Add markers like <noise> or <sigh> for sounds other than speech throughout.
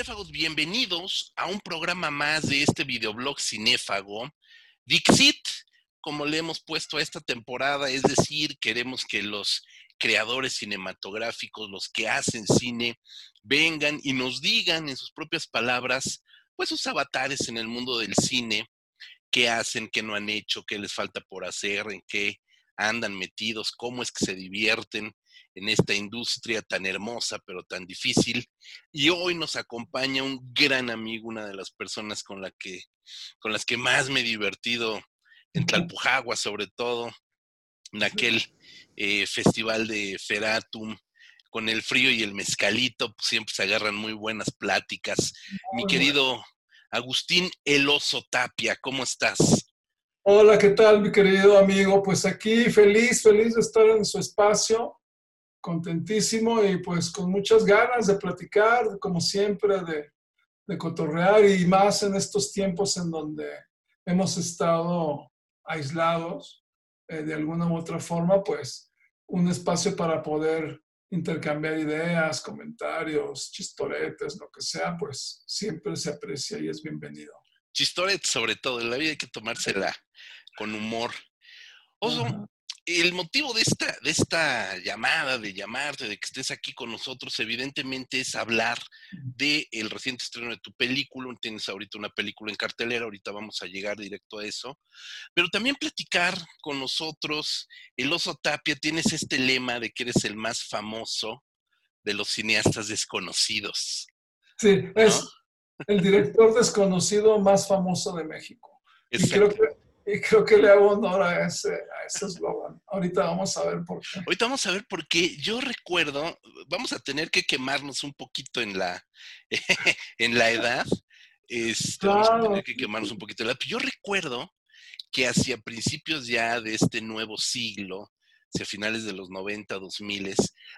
cinéfagos, bienvenidos a un programa más de este videoblog cinéfago. Dixit, como le hemos puesto a esta temporada, es decir, queremos que los creadores cinematográficos, los que hacen cine, vengan y nos digan en sus propias palabras, pues sus avatares en el mundo del cine, qué hacen, qué no han hecho, qué les falta por hacer, en qué andan metidos, cómo es que se divierten en esta industria tan hermosa pero tan difícil. Y hoy nos acompaña un gran amigo, una de las personas con, la que, con las que más me he divertido en Tlalpujagua, sobre todo, en aquel eh, festival de Feratum, con el frío y el mezcalito, pues, siempre se agarran muy buenas pláticas. Mi querido Agustín Eloso Tapia, ¿cómo estás? Hola, ¿qué tal, mi querido amigo? Pues aquí feliz, feliz de estar en su espacio contentísimo y pues con muchas ganas de platicar, como siempre, de, de cotorrear y más en estos tiempos en donde hemos estado aislados eh, de alguna u otra forma, pues un espacio para poder intercambiar ideas, comentarios, chistoretes, lo que sea, pues siempre se aprecia y es bienvenido. Chistoretes sobre todo, en la vida hay que tomársela con humor. Oso, el motivo de esta, de esta llamada, de llamarte, de que estés aquí con nosotros, evidentemente es hablar del el reciente estreno de tu película. Tienes ahorita una película en cartelera, ahorita vamos a llegar directo a eso. Pero también platicar con nosotros. El oso Tapia, tienes este lema de que eres el más famoso de los cineastas desconocidos. Sí, es el director desconocido más famoso de México. Y creo que y creo que le hago honor a ese eslogan. Ahorita vamos a ver por qué. Ahorita vamos a ver por qué. Yo recuerdo, vamos a tener que quemarnos un poquito en la, <laughs> en la edad. Este, Vamos a tener que quemarnos un poquito en la edad. Yo recuerdo que hacia principios ya de este nuevo siglo, hacia finales de los 90, 2000,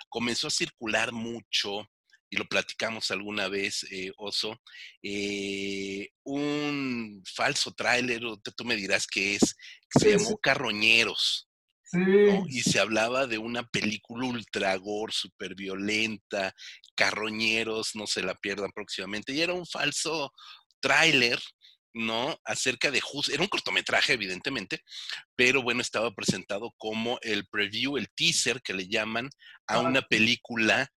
comenzó a circular mucho y lo platicamos alguna vez, eh, Oso, eh, un falso tráiler, tú me dirás qué es, que se llamó Carroñeros. Sí. Y se hablaba de una película ultra gore, súper violenta, Carroñeros, no se la pierdan próximamente. Y era un falso tráiler, ¿no? Acerca de era un cortometraje, evidentemente, pero bueno, estaba presentado como el preview, el teaser que le llaman a una película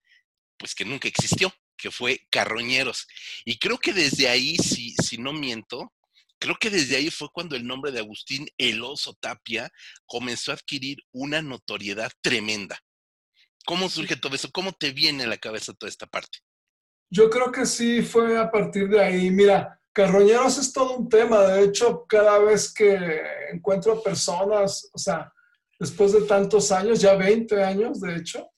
pues que nunca existió, que fue Carroñeros. Y creo que desde ahí, si, si no miento, creo que desde ahí fue cuando el nombre de Agustín Eloso Tapia comenzó a adquirir una notoriedad tremenda. ¿Cómo surge todo eso? ¿Cómo te viene a la cabeza toda esta parte? Yo creo que sí fue a partir de ahí. Mira, Carroñeros es todo un tema. De hecho, cada vez que encuentro personas, o sea, después de tantos años, ya 20 años, de hecho,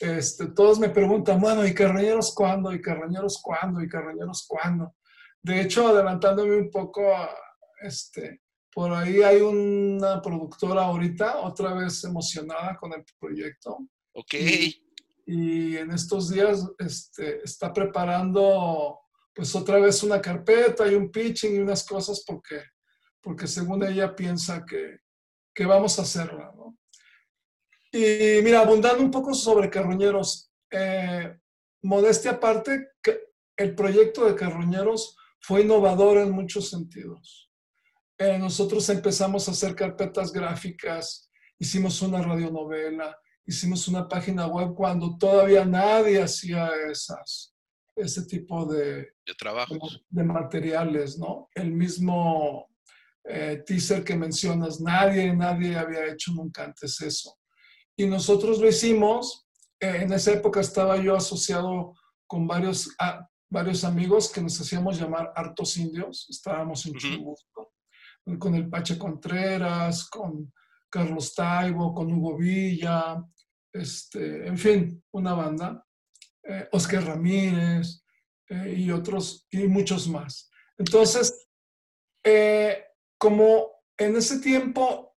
este, todos me preguntan, bueno, ¿y Carroñeros cuándo? ¿Y Carroñeros cuándo? ¿Y Carroñeros cuándo? De hecho, adelantándome un poco, este, por ahí hay una productora ahorita, otra vez emocionada con el proyecto. Ok. Y, en estos días este, está preparando, pues otra vez una carpeta y un pitching y unas cosas porque, porque según ella piensa que, que vamos a hacerla, ¿no? Y mira, abundando un poco sobre Carroñeros, eh, modestia aparte, el proyecto de Carroñeros fue innovador en muchos sentidos. Eh, nosotros empezamos a hacer carpetas gráficas, hicimos una radionovela, hicimos una página web cuando todavía nadie hacía esas, ese tipo de, de De, materiales, ¿no? El mismo eh, teaser que mencionas, nadie, nadie había hecho nunca antes eso. Y nosotros lo hicimos. Eh, en esa época estaba yo asociado con varios, varios amigos que nos hacíamos llamar hartos indios. Estábamos en Chubusco, con el Pache Contreras, con Carlos Taibo, con Hugo Villa, este, en fin, una banda. Eh, Oscar Ramírez eh, y otros, y muchos más. Entonces, como en ese tiempo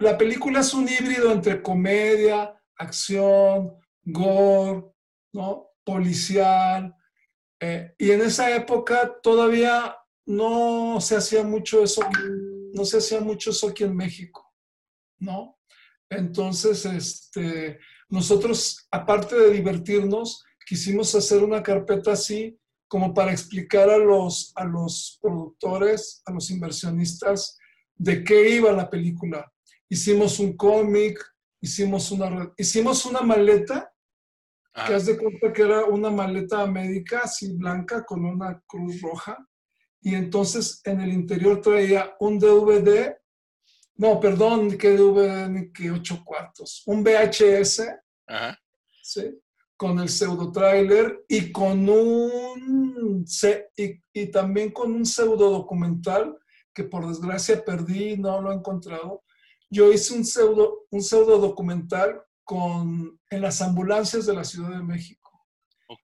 la película es un híbrido entre comedia, acción, gore, ¿no? policial. Eh, y en esa época todavía no se hacía mucho eso, no se hacía mucho eso aquí en México, ¿no? Entonces, este, nosotros, aparte de divertirnos, quisimos hacer una carpeta así como para explicar a los, a los productores, a los inversionistas, de qué iba la película. Hicimos un cómic, hicimos una, hicimos una maleta, que haz de cuenta que era una maleta médica así blanca con una cruz roja, y entonces en el interior traía un DVD, no, perdón, que DVD, que ocho cuartos, un VHS, ¿sí? con el pseudo trailer y con un y, y, también con un pseudo documental que por desgracia perdí no lo he encontrado yo hice un pseudo un pseudo documental con en las ambulancias de la Ciudad de México.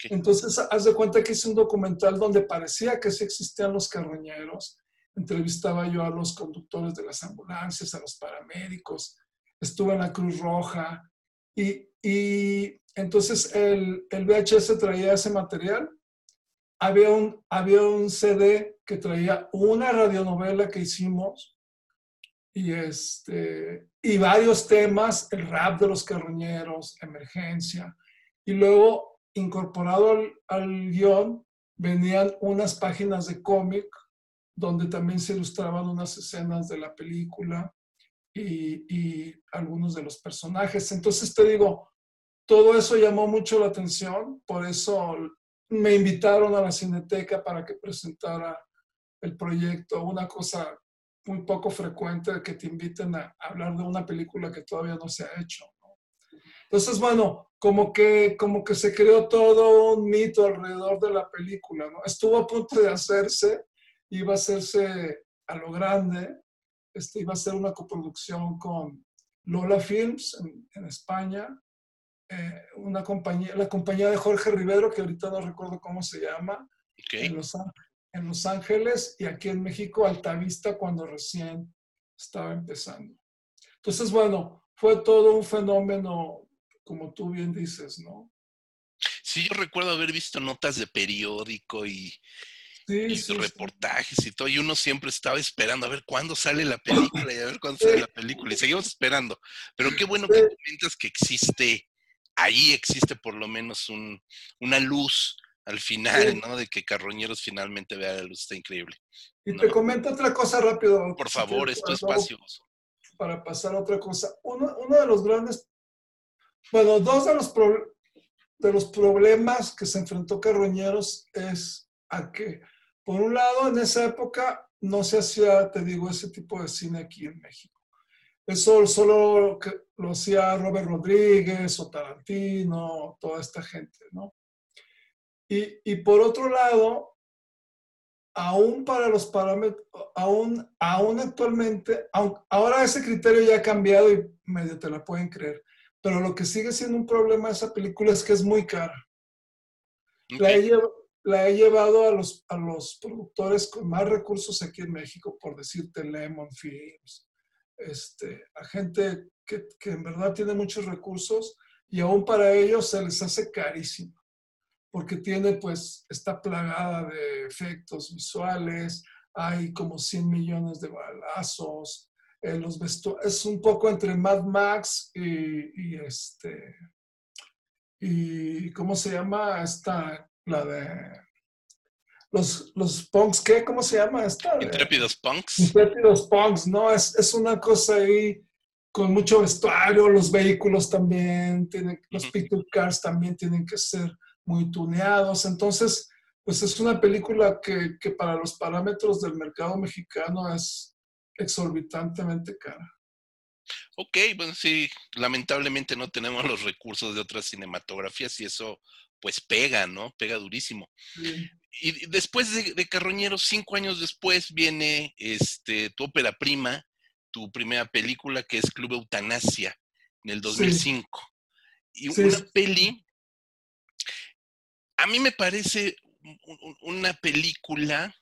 Entonces haz de cuenta que hice un documental donde parecía que sí existían los carroñeros. Entrevistaba yo a los conductores de las ambulancias a los paramédicos. Estuve en la Cruz Roja. Y, y entonces el, el, VHS traía ese material. Había un, había un CD que traía una radionovela que hicimos y, este, y varios temas, el rap de los carroñeros, emergencia. Y luego, incorporado al, al guion, venían unas páginas de cómic donde también se ilustraban unas escenas de la película y, y, algunos de los personajes. Entonces te digo, todo eso llamó mucho la atención, por eso me invitaron a la Cineteca para que presentara el proyecto, una cosa muy poco frecuente que te inviten a hablar de una película que todavía no se ha hecho. Entonces, bueno, como que, como que se creó todo un mito alrededor de la película, ¿no? Estuvo a punto de hacerse, iba a hacerse a lo grande, este, iba a ser una coproducción con Lola Films en, en España, eh, una compañía, la compañía de Jorge Rivero, que ahorita no recuerdo cómo se llama, en, los, en Los Ángeles y aquí en México, Altavista, cuando recién estaba empezando. Entonces, bueno, fue todo un fenómeno, como tú bien dices, ¿no? Sí, yo recuerdo haber visto notas de periódico y, reportajes y todo, y uno siempre estaba esperando a ver cuándo sale la película y a ver cuándo sale la película, y seguimos esperando. Pero qué bueno que comentas que existe ahí existe por lo menos un, una luz al final, ¿no? De que Carroñeros finalmente vea la luz, está increíble. Y te comento otra cosa rápido. Por favor, es tu espacio. Para pasar a otra cosa. Uno, uno de los grandes, bueno, dos de los, de los problemas que se enfrentó Carroñeros es a que, por un lado, en esa época no se hacía, te digo, ese tipo de cine aquí en México. Eso solo lo hacía Robert Rodríguez o Tarantino, toda esta gente, ¿no? Y, y por otro lado, aún para los parámetros, aún, aún actualmente, ahora ese criterio ya ha cambiado y medio te la pueden creer, pero lo que sigue siendo un problema de esa película es que es muy cara. La, he, la, he, llevado a los, a los productores con más recursos aquí en México, por decirte Lemon Films, este, a gente que, que, en verdad tiene muchos recursos y aún para ellos se les hace carísimo, porque tiene pues, está plagada de efectos visuales, hay como 100 millones de balazos, eh, los es un poco entre Mad Max y, y, este, y ¿cómo se llama esta, la de los, los punks, ¿qué? ¿Cómo se llama esta? Intrépidos punks. Intrépidos punks, ¿no? Es, es una cosa ahí con mucho vestuario, los vehículos también, tienen, los picture cars también tienen que ser muy tuneados. Entonces, pues es una película que, que para los parámetros del mercado mexicano es exorbitantemente cara. Ok, bueno, sí, lamentablemente no tenemos los recursos de otras cinematografías y eso pues pega, ¿no? Pega durísimo. Sí y después de, Carroñeros, cinco años después, viene este, tu ópera prima, tu primera película, que es Club Eutanasia, en el 2005. Y una peli, a mí me parece una película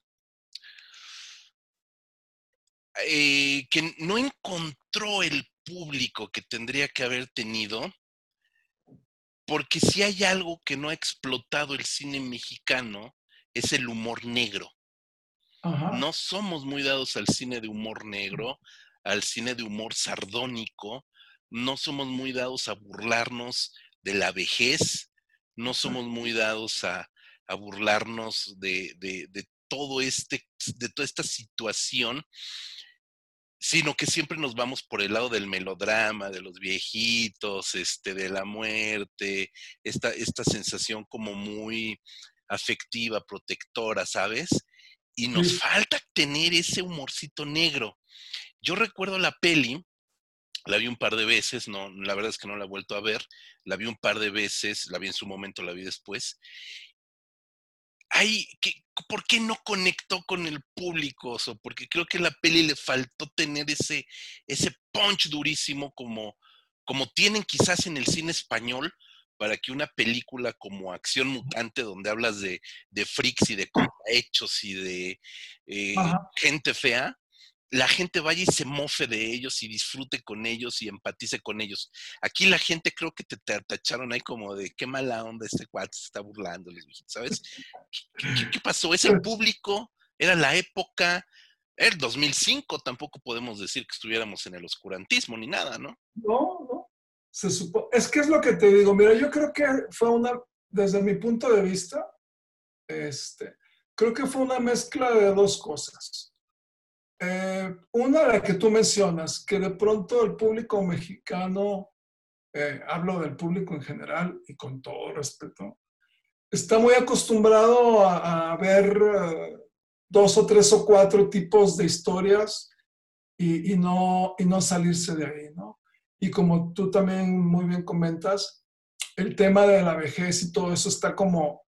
eh, que no encontró el público que tendría que haber tenido, porque si hay algo que no ha explotado el cine mexicano, es el humor negro. No somos muy dados al cine de humor negro, al cine de humor sardónico, no somos muy dados a burlarnos de la vejez, no somos muy dados a a burlarnos de, de, todo este, de toda esta situación, sino que siempre nos vamos por el lado del melodrama, de los viejitos, este, de la muerte, esta, esta sensación como muy afectiva, protectora, ¿sabes? Y nos falta tener ese humorcito negro. Yo recuerdo la peli, la vi un par de veces, no, la verdad es que no la he vuelto a ver, la vi un par de veces, la vi en su momento, la vi después. Ay, ¿qué, ¿por qué no conectó con el público? porque creo que a la peli le faltó tener ese, ese punch durísimo como, como tienen quizás en el cine español, para que una película como Acción Mutante, donde hablas de, de freaks y de hechos y de eh, gente fea, la gente vaya y se mofe de ellos y disfrute con ellos y empatice con ellos. Aquí la gente creo que te, tacharon ahí como de qué mala onda este cuate se está burlando, ¿sabes? ¿Qué, pasó? ¿Es el <laughs> público? ¿Era la época? El 2005 tampoco podemos decir que estuviéramos en el oscurantismo ni nada, ¿no? No, no. Se supo... Es que es lo que te digo. Mira, yo creo que fue una, desde mi punto de vista, este, creo que fue una mezcla de dos cosas eh, una, la que tú mencionas, que de pronto el público mexicano, eh, hablo del público en general y con todo respeto, está muy acostumbrado a, ver eh, dos o tres o cuatro tipos de historias y, no, y no salirse de ahí, ¿no? Y como tú también muy bien comentas, el tema de la vejez y todo eso está como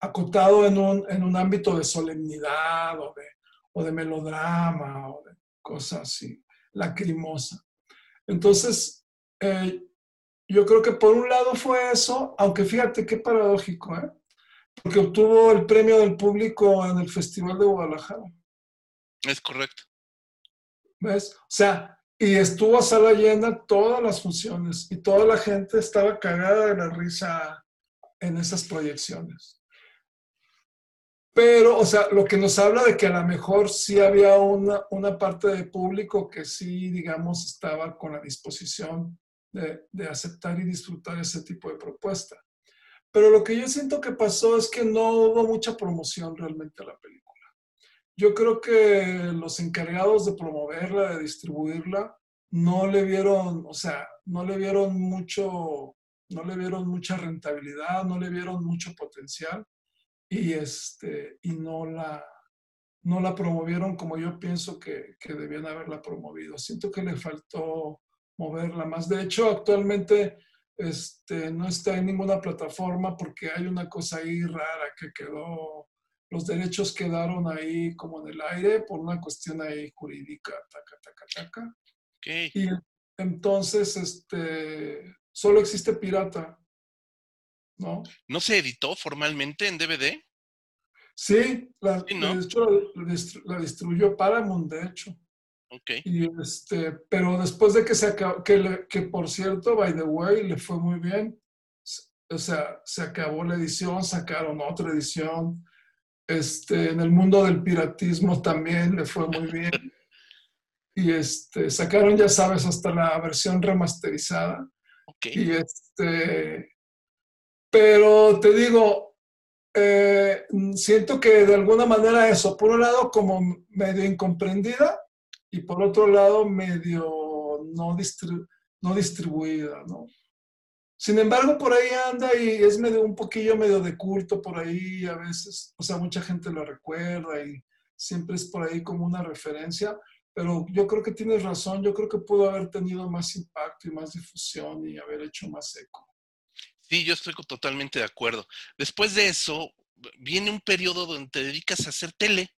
acotado en un, en un ámbito de solemnidad o de, o de melodrama o de cosas así, lacrimosa. Entonces, eh, yo creo que por un lado fue eso, aunque fíjate qué paradójico, ¿eh? porque obtuvo el premio del público en el Festival de Guadalajara. Es correcto. ¿Ves? O sea, y estuvo a sala llena todas las funciones y toda la gente estaba cagada de la risa en esas proyecciones. Pero, o sea, lo que nos habla de que a lo mejor sí había una, una parte del público que sí, digamos, estaba con la disposición de, de, aceptar y disfrutar ese tipo de propuesta. Pero lo que yo siento que pasó es que no hubo mucha promoción realmente a la película. Yo creo que los encargados de promoverla, de distribuirla, no le vieron, o sea, no le vieron mucho, no le vieron mucha rentabilidad, no le vieron mucho potencial y, este, y no, la, no la promovieron como yo pienso que, que debían haberla promovido. Siento que le faltó moverla más. De hecho, actualmente este, no está en ninguna plataforma porque hay una cosa ahí rara que quedó, los derechos quedaron ahí como en el aire por una cuestión ahí jurídica, taca, taca, taca. Y entonces, este, solo existe pirata. ¿No? ¿No se editó formalmente en DVD? Sí, la, de hecho la, distribuyó Paramount, de hecho. Y este, pero después de que se acabó, que, que por cierto, by the way, le fue muy bien. O sea, se acabó la edición, sacaron otra edición. Este, en el mundo del piratismo también le fue muy bien. <laughs> y este, sacaron, ya sabes, hasta la versión remasterizada. Okay. Y este, pero te digo, eh, siento que de alguna manera eso, por un lado como medio incomprendida y por otro lado medio no, no distribuida, ¿no? Sin embargo, por ahí anda y es medio un poquillo medio de culto por ahí a veces, o sea, mucha gente lo recuerda y siempre es por ahí como una referencia, pero yo creo que tienes razón, yo creo que pudo haber tenido más impacto y más difusión y haber hecho más eco. Sí, yo estoy totalmente de acuerdo. Después de eso, viene un periodo donde te dedicas a hacer tele,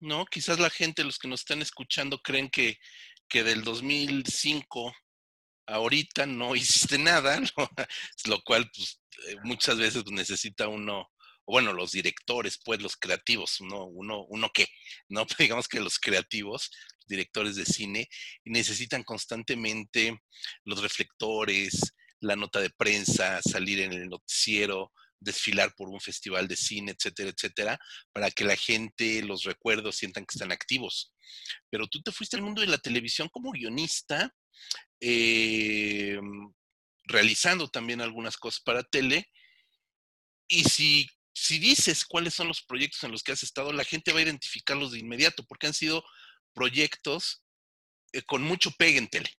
¿no? Quizás la gente, los que nos están escuchando, creen que, que del 2005 ahorita no <laughs> hiciste nada, ¿no? <laughs> lo cual pues, eh, muchas veces necesita uno, bueno, los directores, pues los creativos, uno, uno, uno qué, ¿no? <laughs> digamos que los creativos, directores de cine, necesitan constantemente los reflectores, la nota de prensa, salir en el noticiero, desfilar por un festival de cine, etcétera, etcétera, para que la gente, los recuerdos, sientan que están activos. Pero tú te fuiste al mundo de la televisión como guionista, eh, realizando también algunas cosas para tele, y si, si dices cuáles son los proyectos en los que has estado, la gente va a identificarlos de inmediato, porque han sido proyectos eh, con mucho pegue en tele.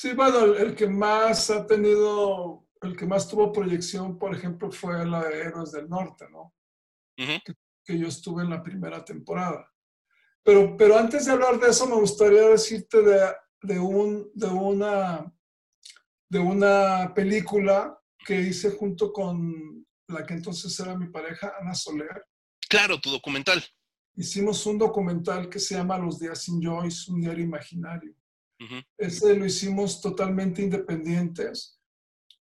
Sí, bueno, el, que más ha tenido, el que más tuvo proyección, por ejemplo, fue la de Héroes del Norte, ¿no? que, yo estuve en la primera temporada. Pero, pero antes de hablar de eso, me gustaría decirte de, de, un, de, una, de una película que hice junto con la que entonces era mi pareja, Ana Soler. Claro, tu documental. Hicimos un documental que se llama Los días sin Joyce, un diario imaginario. Ese lo hicimos totalmente independientes.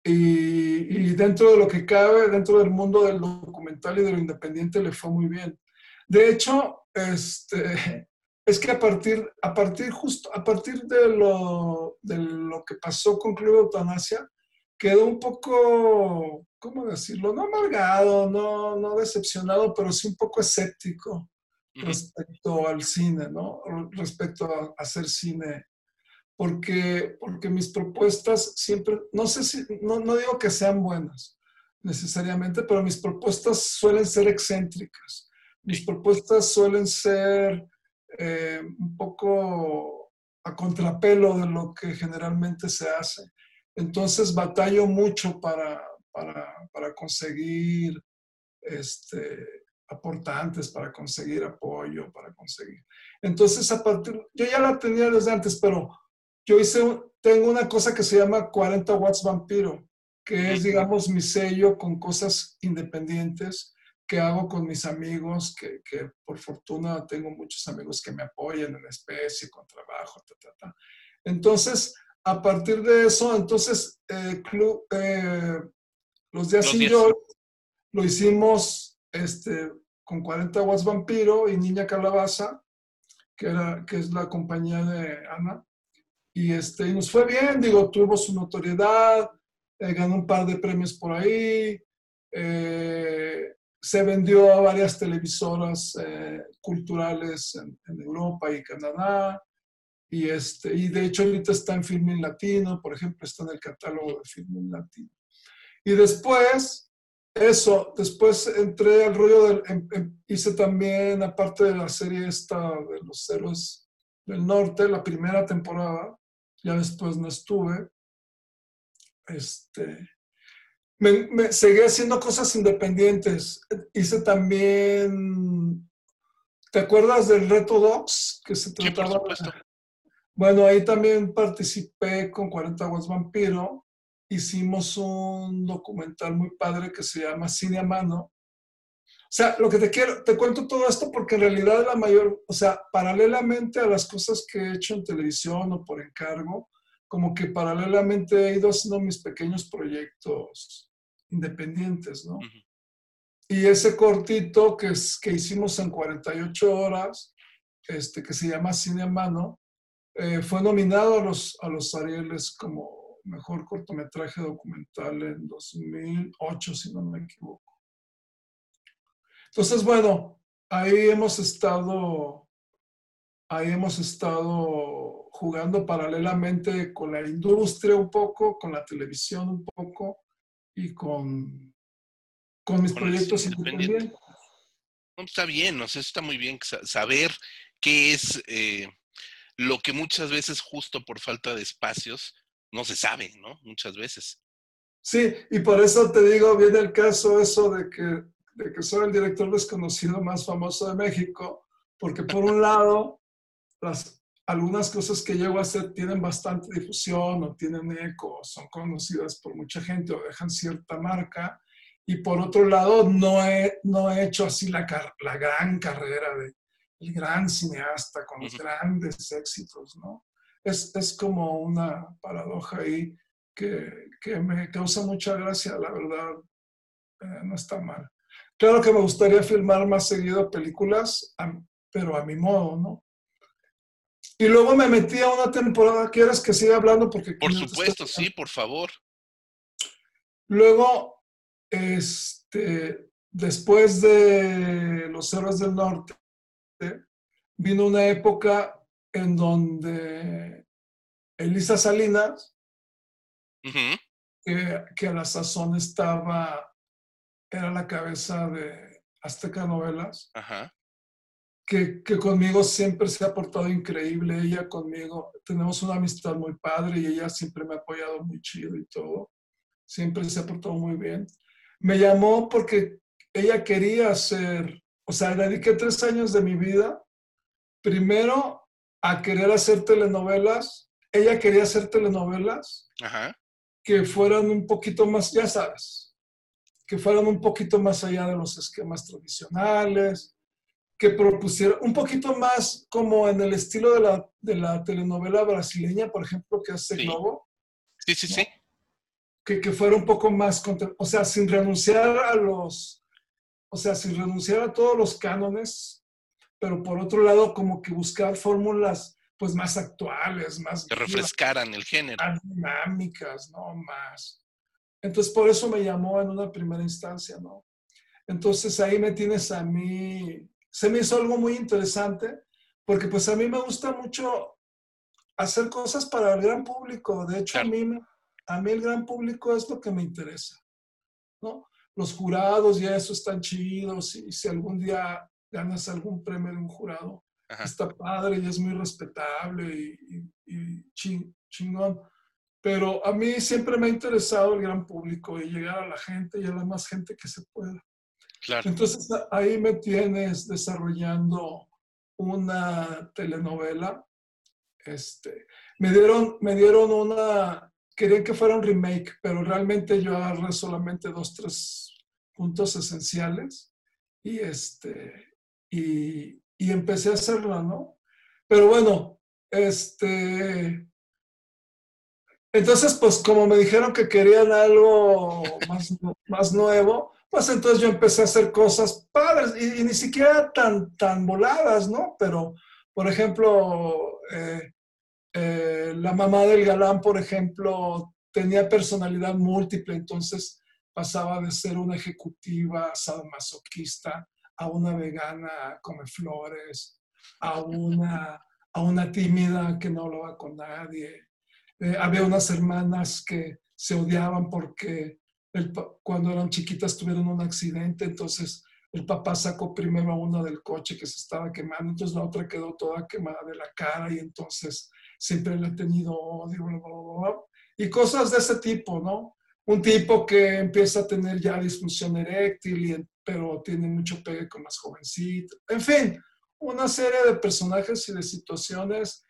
Y, y, dentro de lo que cabe, dentro del mundo del documental y de lo independiente, le fue muy bien. De hecho, este, <laughs> es que a partir, a partir justo, a partir de lo, de lo que pasó con Club Eutanasia, quedó un poco, ¿cómo decirlo? No amargado, no, no decepcionado, pero sí un poco escéptico respecto al cine, ¿no? Respecto a hacer cine. Porque, porque mis propuestas siempre, no sé si, no, no digo que sean buenas necesariamente, pero mis propuestas suelen ser excéntricas. Mis propuestas suelen ser eh, un poco a contrapelo de lo que generalmente se hace. Entonces batallo mucho para, para, conseguir este, aportantes, para conseguir apoyo, para conseguir. Entonces, a partir, yo ya la tenía desde antes, pero yo hice, tengo una cosa que se llama 40 watts vampiro, que es, digamos, mi sello con cosas independientes que hago con mis amigos, que, que, por fortuna tengo muchos amigos que me apoyan en especie, con trabajo, ta, ta, ta. Entonces, a partir de eso, entonces, eh, club, eh, los días sin yo lo hicimos este, con 40 watts vampiro y Niña Calabaza, que, era, que es la compañía de Ana. Y, este, nos fue bien, digo, tuvo su notoriedad, eh, ganó un par de premios por ahí. Eh, se vendió a varias televisoras eh, culturales en, Europa y Canadá. Y, este, y de hecho ahorita está en Filmin Latino, por ejemplo, está en el catálogo de Filmin Latino. Y después, eso, después entré al rollo del, em, em, hice también, aparte de la serie esta de los héroes del norte, la primera temporada, ya después no estuve. Este, me, seguí haciendo cosas independientes. Hice también, ¿te acuerdas del reto Docs? Que se trataba Bueno, ahí también participé con 40 Aguas Vampiro. Hicimos un documental muy padre que se llama Cine a Mano. O sea, lo que te quiero, te cuento todo esto porque en realidad la mayor, o sea, paralelamente a las cosas que he hecho en televisión o por encargo, como que paralelamente he ido haciendo mis pequeños proyectos independientes, ¿no? Y ese cortito que, es, que hicimos en 48 horas, este, que se llama Cine a Mano, eh, fue nominado a los, a los Arieles como mejor cortometraje documental en 2008, si no me equivoco. Entonces, bueno, ahí hemos estado, ahí hemos estado jugando paralelamente con la industria un poco, con la televisión un poco y con, con mis proyectos independientes. está bien, no sé, está muy bien saber qué es eh, lo que muchas veces justo por falta de espacios no se sabe, ¿no? Muchas veces. Sí, y por eso te digo, viene el caso eso de que, de que soy el director desconocido más famoso de México, porque por un lado, las, algunas cosas que llego a hacer tienen bastante difusión o tienen eco, son conocidas por mucha gente o dejan cierta marca. Y por otro lado, no he, no he hecho así la, la gran carrera de el gran cineasta con los grandes éxitos, ¿no? Es, es como una paradoja ahí que, que, me causa mucha gracia, la verdad, eh, no está mal. Claro que me gustaría filmar más seguido películas, pero a mi modo, ¿no? Y luego me metí a una temporada. ¿Quieres que siga hablando? Porque por supuesto, sí, por favor. Luego, este, después de Los Héroes del Norte, vino una época en donde Elisa Salinas, que, que, a la sazón estaba era la cabeza de Azteca Novelas. Que, que, conmigo siempre se ha portado increíble, ella conmigo, tenemos una amistad muy padre y ella siempre me ha apoyado muy chido y todo, siempre se ha portado muy bien. Me llamó porque ella quería hacer, o sea, dediqué tres años de mi vida, primero a querer hacer telenovelas, ella quería hacer telenovelas que fueran un poquito más, ya sabes, que fueran un poquito más allá de los esquemas tradicionales, que propusiera un poquito más como en el estilo de la, de la telenovela brasileña, por ejemplo, que hace Globo. Sí, sí, sí. Que, que, fuera un poco más, o sea, sin renunciar a los, o sea, sin renunciar a todos los cánones, pero por otro lado, como que buscar fórmulas pues más actuales, más... Que refrescaran el género. Más dinámicas, ¿no? Más. Entonces, por eso me llamó en una primera instancia, ¿no? Entonces, ahí me tienes a mí, se me hizo algo muy interesante, porque pues a mí me gusta mucho hacer cosas para el gran público. De hecho, a, mí, a mí el gran público es lo que me interesa, ¿no? Los jurados y eso están chidos y si algún día ganas algún premio de un jurado, está padre y es muy respetable y, chingón. Pero a mí siempre me ha interesado el gran público y llegar a la gente y a la más gente que se pueda. Entonces ahí me tienes desarrollando una telenovela. Este, me, dieron, me dieron una, querían que fuera un remake, pero realmente yo agarré solamente dos, tres puntos esenciales y, este, y, y empecé a hacerla, ¿no? Pero bueno, este... Entonces, pues como me dijeron que querían algo más, más nuevo, pues entonces yo empecé a hacer cosas padres y, ni siquiera tan, tan voladas, ¿no? Pero, por ejemplo, eh, eh, la mamá del galán, por ejemplo, tenía personalidad múltiple, entonces pasaba de ser una ejecutiva sadomasoquista a una vegana come flores, a una, a una tímida que no hablaba con nadie. Eh, había unas hermanas que se odiaban porque cuando eran chiquitas tuvieron un accidente, entonces el papá sacó primero a una del coche que se estaba quemando, entonces la otra quedó toda quemada de la cara y entonces siempre le ha tenido odio, y cosas de ese tipo, ¿no? Un tipo que empieza a tener ya disfunción eréctil y pero tiene mucho pegue con las jovencitas. En fin, una serie de personajes y de situaciones,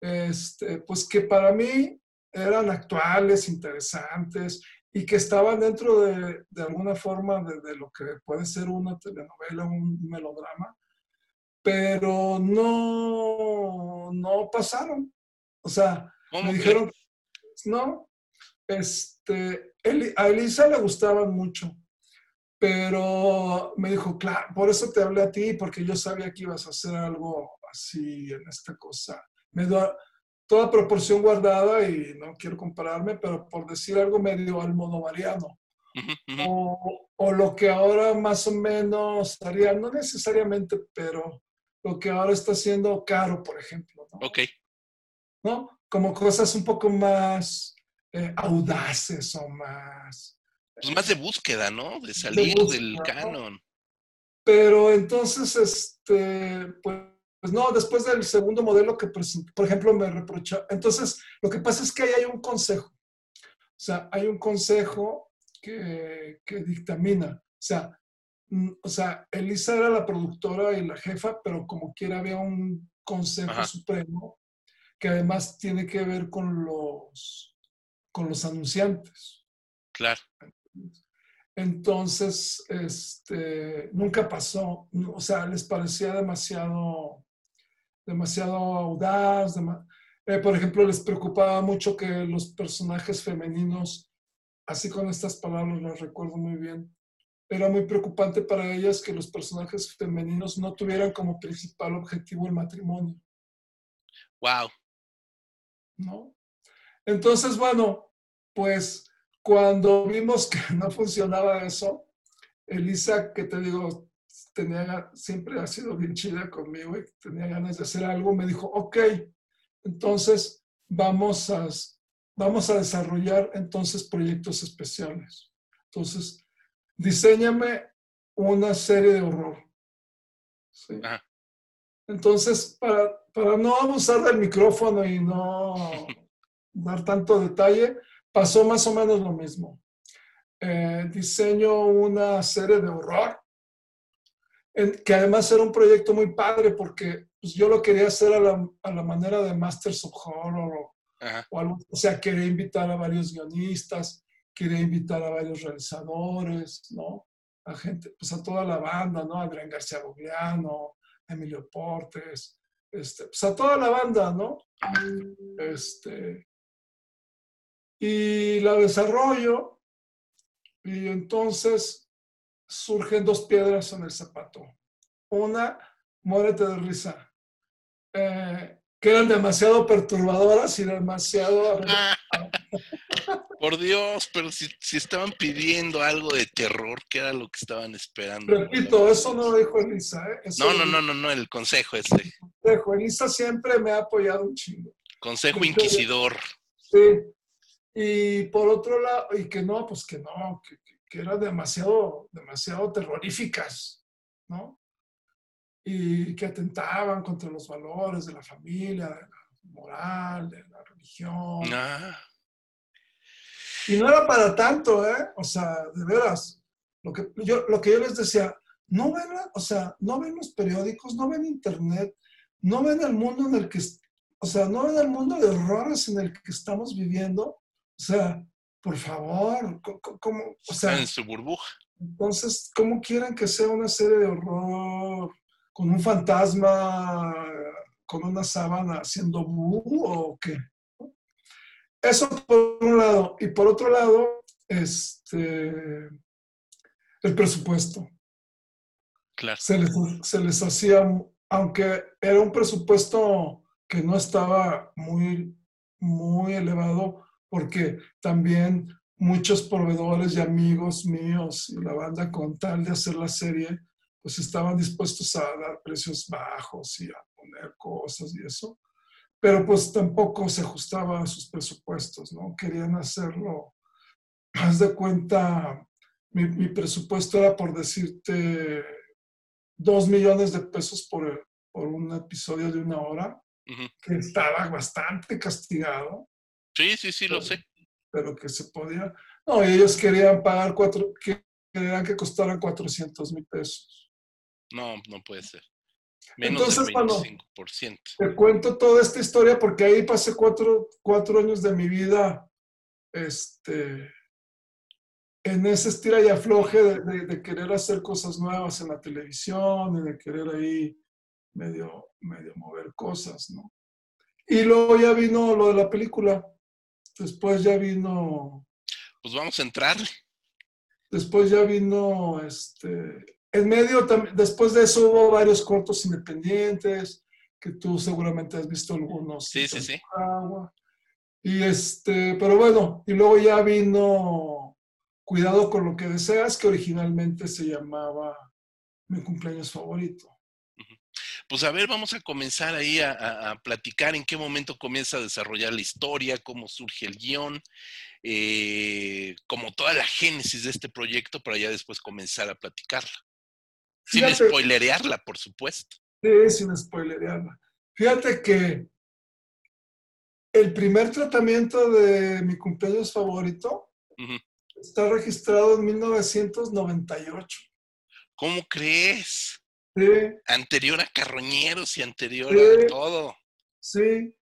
este, pues que para mí eran actuales, interesantes y que estaban dentro de, de alguna forma de, lo que puede ser una telenovela, un melodrama, pero no, no pasaron. O sea, me dijeron, no, este, a Elisa le gustaban mucho pero me dijo, claro, por eso te hablé a ti, porque yo sabía que ibas a hacer algo así en esta cosa. Me dio toda proporción guardada y no quiero compararme, pero por decir algo medio al modo mariano. O, o, lo que ahora más o menos haría, no necesariamente, pero lo que ahora está siendo caro, por ejemplo. ¿no? Ok. ¿No? Como cosas un poco más eh, audaces o más pues más de búsqueda, ¿no? De salir del canon. Pero entonces, este, pues, no, después del segundo modelo que presenté, por ejemplo, me reprocha. Entonces, lo que pasa es que ahí hay un consejo. O sea, hay un consejo que, que dictamina. O sea, mm, o sea, Elisa era la productora y la jefa, pero como quiera había un consejo supremo que además tiene que ver con los, con los anunciantes. Claro. Entonces, este, nunca pasó, o sea, les parecía demasiado, demasiado audaz. Eh, por ejemplo, les preocupaba mucho que los personajes femeninos, así con estas palabras las recuerdo muy bien, era muy preocupante para ellas que los personajes femeninos no tuvieran como principal objetivo el matrimonio. Wow. ¿No? Entonces, bueno, pues cuando vimos que no funcionaba eso, Elisa, que te digo, tenía, siempre ha sido bien chida conmigo y tenía ganas de hacer algo, me dijo, ok, entonces vamos a, vamos a desarrollar entonces proyectos especiales. Entonces, diseñame una serie de horror. ¿Sí? Entonces, para, para no abusar del micrófono y no <laughs> dar tanto detalle, pasó más o menos lo mismo. Eh, diseño una serie de horror, que además era un proyecto muy padre porque pues, yo lo quería hacer a la, a la manera de Masters of Horror o, o, algo, o sea, quería invitar a varios guionistas, quería invitar a varios realizadores, ¿no? A gente, pues a toda la banda, ¿no? Adrián García Bogliano, Emilio Portes, este, pues a toda la banda, ¿no? Este, y la desarrollo y entonces surgen dos piedras en el zapato. Una, muérete de risa, eh, que eran demasiado perturbadoras y demasiado... <laughs> <laughs> Por Dios, pero si, estaban pidiendo algo de terror, ¿qué era lo que estaban esperando? Repito, eso no lo dijo Elisa. ¿eh? no, no, no, no, no, el consejo ese. Consejo. Elisa siempre me ha apoyado un chingo. Consejo inquisidor. Sí. Y por otro lado, y que no, pues que no, que, que eran demasiado, demasiado terroríficas, ¿no? Y que atentaban contra los valores de la familia, de la moral, de la religión. Ah. Y no era para tanto, ¿eh? O sea, de veras, lo que yo, lo que yo les decía, no ven, o sea, no ven los periódicos, no ven internet, no ven el mundo en el que, o sea, no ven el mundo de horrores en el que estamos viviendo. O sea, por favor, ¿cómo? O sea, en su burbuja. Entonces, ¿cómo quieren que sea una serie de horror con un fantasma, con una sábana haciendo bu o qué? Eso por un lado. Y por otro lado, este, el presupuesto. Claro. Se les, se les hacía, aunque era un presupuesto que no estaba muy, muy elevado, porque también muchos proveedores y amigos míos y la banda con tal de hacer la serie, pues estaban dispuestos a dar precios bajos y a poner cosas y eso pero pues tampoco se ajustaba a sus presupuestos, ¿no? Querían hacerlo, <clears throat> haz de cuenta, mi, presupuesto era por decirte dos millones de pesos por, por un episodio de una hora, que estaba bastante castigado. Sí, sí, sí, lo sé. Pero que se podía. No, ellos querían pagar cuatro, que querían que costaran 400 mil pesos. No, no puede ser. Menos Entonces, del 25%. te cuento toda esta historia porque ahí pasé cuatro, cuatro años de mi vida este, en ese estira y afloje de, de, querer hacer cosas nuevas en la televisión y de querer ahí medio, medio mover cosas, ¿no? Y luego ya vino lo de la película. Después ya vino. Pues vamos a entrar. Después ya vino este en medio, después de eso hubo varios cortos independientes, que tú seguramente has visto algunos. Sí, sí, sí. Y este, pero bueno, y luego ya vino Cuidado con lo que deseas, que originalmente se llamaba Mi cumpleaños favorito. Pues a ver, vamos a comenzar ahí a, platicar en qué momento comienza a desarrollar la historia, cómo surge el guion, eh, como toda la génesis de este proyecto, para ya después comenzar a platicarla. Sin spoilerearla, por supuesto. Sí, sin spoilerearla. Fíjate que el primer tratamiento de mi cumpleaños favorito está registrado en 1998. ¿Cómo crees? Sí. Anterior a Carroñeros y anterior a todo. Sí,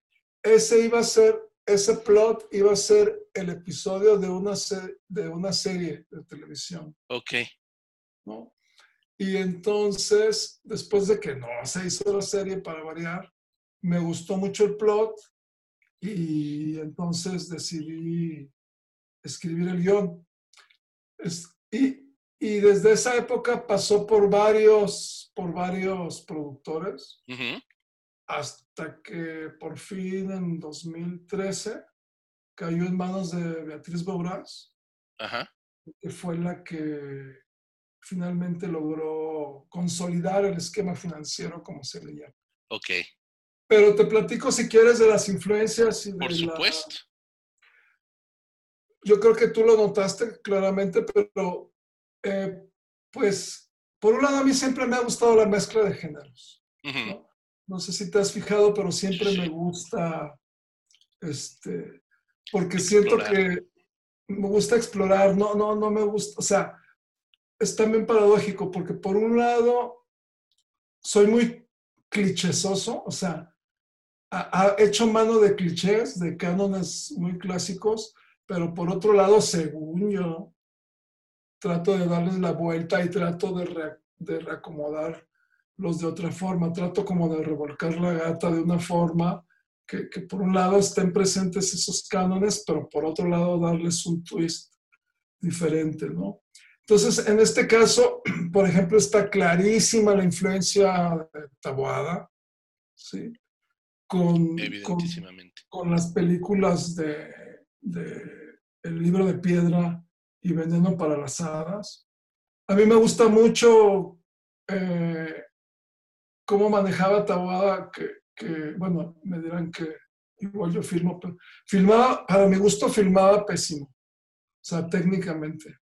ese iba a ser, ese plot iba a ser el episodio de una, de una serie de televisión. Ok. ¿no? Y entonces, después de que no se hizo la serie para variar, me gustó mucho el plot y entonces decidí escribir el guion. y, y, desde esa época pasó por varios, por varios productores hasta que por fin en 2013 cayó en manos de Beatriz Bauraz, que fue la que finalmente logró consolidar el esquema financiero, como se le llama. Ok. Pero te platico si quieres de las influencias. Y Por supuesto. Yo creo que tú lo notaste claramente, pero Eh, pues, por un lado, a mí siempre me ha gustado la mezcla de géneros. ¿no? sé si te has fijado, pero siempre me gusta, este, porque siento que me gusta explorar, no, no, no me gusta, o sea, es también paradójico, porque por un lado, soy muy clichésoso, o sea, ha, hecho mano de clichés, de cánones muy clásicos, pero por otro lado, según yo, trato de darles la vuelta y trato de, de reacomodar los de otra forma, trato como de revolcar la gata de una forma que, que, por un lado estén presentes esos cánones, pero por otro lado darles un twist diferente, ¿no? Entonces, en este caso, <clears throat> por ejemplo, está clarísima la influencia de Taboada, ¿sí? Con, con, las películas de, El libro de piedra y Veneno para las hadas. A mí me gusta mucho eh, cómo manejaba Taboada, que, que, bueno, me dirán que igual yo filmo, pero filmaba, para mi gusto filmaba pésimo, o sea, técnicamente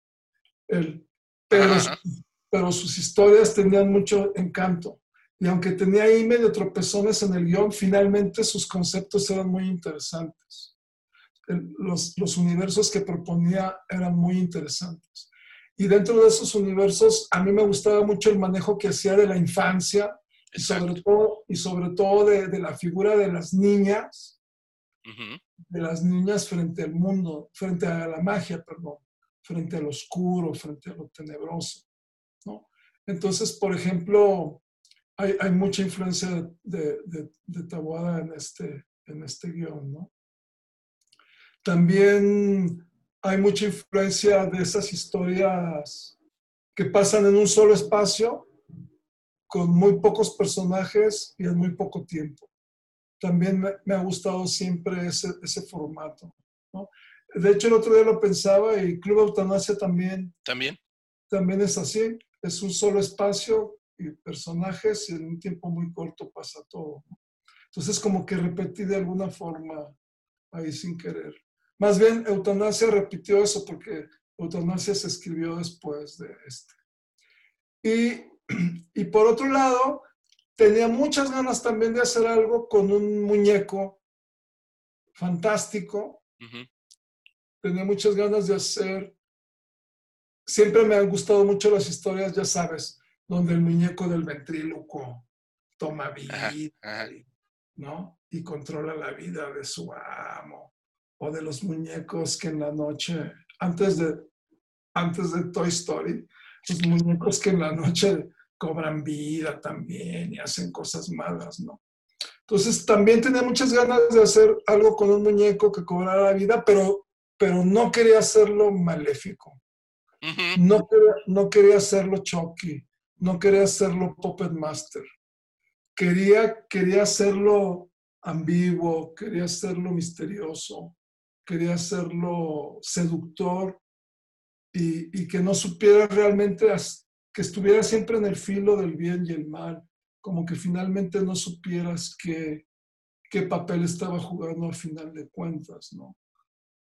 pero, pero sus historias tenían mucho encanto. Y aunque tenía ahí medio tropezones en el guion, finalmente sus conceptos eran muy interesantes. Los, los universos que proponía eran muy interesantes. Y dentro de esos universos, a mí me gustaba mucho el manejo que hacía de la infancia y sobre todo, y sobre todo de, de, la figura de las niñas, de las niñas frente al mundo, frente a la magia, perdón frente al oscuro, frente a lo tenebroso. ¿no? Entonces, por ejemplo, hay, hay mucha influencia de, de, de, Tabuada en este, en este guion. ¿no? También hay mucha influencia de esas historias que pasan en un solo espacio, con muy pocos personajes y en muy poco tiempo. También me, me ha gustado siempre ese, ese formato. ¿no? De hecho, el otro día lo pensaba y Club Eutanasia también. También. También es así. Es un solo espacio y personajes y en un tiempo muy corto pasa todo. Entonces, como que repetí de alguna forma ahí sin querer. Más bien, Eutanasia repitió eso porque Eutanasia se escribió después de este. Y, <clears throat> y por otro lado, tenía muchas ganas también de hacer algo con un muñeco fantástico, tenía muchas ganas de hacer. Siempre me han gustado mucho las historias, ya sabes, donde el muñeco del ventríloco toma vida, ¿no? Y controla la vida de su amo. O de los muñecos que en la noche, antes de, antes de Toy Story, los muñecos que en la noche cobran vida también y hacen cosas malas, ¿no? Entonces también tenía muchas ganas de hacer algo con un muñeco que cobrara vida, pero pero no quería hacerlo maléfico. no, quería, no quería hacerlo Chucky, no quería hacerlo Puppet Master. Quería, quería hacerlo ambiguo, quería hacerlo misterioso, quería hacerlo seductor y, y que no supiera realmente, que estuviera siempre en el filo del bien y el mal, como que finalmente no supieras qué, qué papel estaba jugando al final de cuentas, ¿no?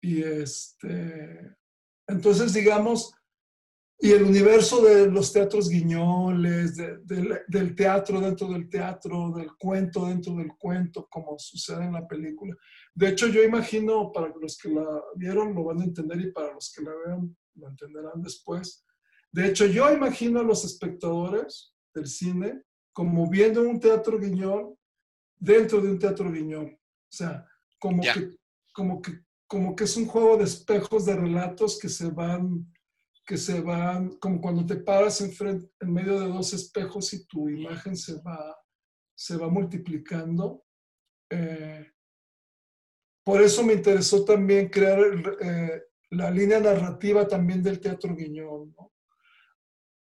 Y este, entonces, digamos, y el universo de los teatros guiñoles, del teatro dentro del teatro, del cuento dentro del cuento, como sucede en la película. De hecho, yo imagino, para los que la vieron lo van a entender y para los que la vean lo entenderán después. De hecho, yo imagino a los espectadores del cine como viendo un teatro guiñol dentro de un teatro guiñol. O sea, como, que, como que como que es un juego de espejos de relatos que se van, que se van, como cuando te paras en, frente, en medio de dos espejos y tu imagen se va, se va multiplicando. Eh, por eso me interesó también crear eh, la línea narrativa también del teatro guiñón.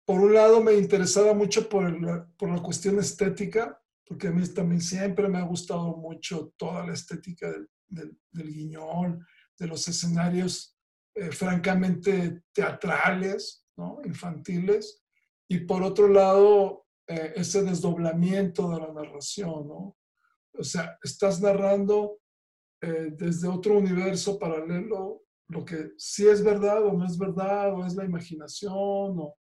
Por un lado me interesaba mucho por, por la cuestión estética, porque a mí también siempre me ha gustado mucho toda la estética del, del, guiñón, de los escenarios eh, francamente teatrales, ¿no? infantiles, y por otro lado, eh, ese desdoblamiento de la narración, ¿no? O sea, estás narrando eh, desde otro universo paralelo lo que sí es verdad o no es verdad, o es la imaginación, o,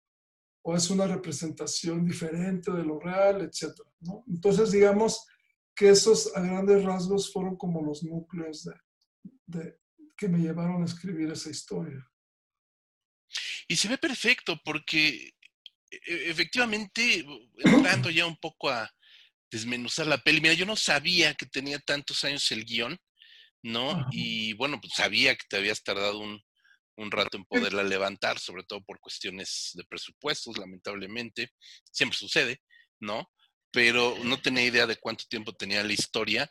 o es una representación diferente de lo real, etc. ¿no? Entonces, digamos que esos a grandes rasgos fueron como los núcleos de, de, que me llevaron a escribir esa historia. Y se ve perfecto porque e, e, efectivamente, entrando ya un poco a desmenuzar la peli, mira, yo no sabía que tenía tantos años el guion, ¿no? Y bueno, pues sabía que te habías tardado un, un rato en poderla levantar, sobre todo por cuestiones de presupuestos, lamentablemente. Siempre sucede, ¿no? Pero no tenía idea de cuánto tiempo tenía la historia.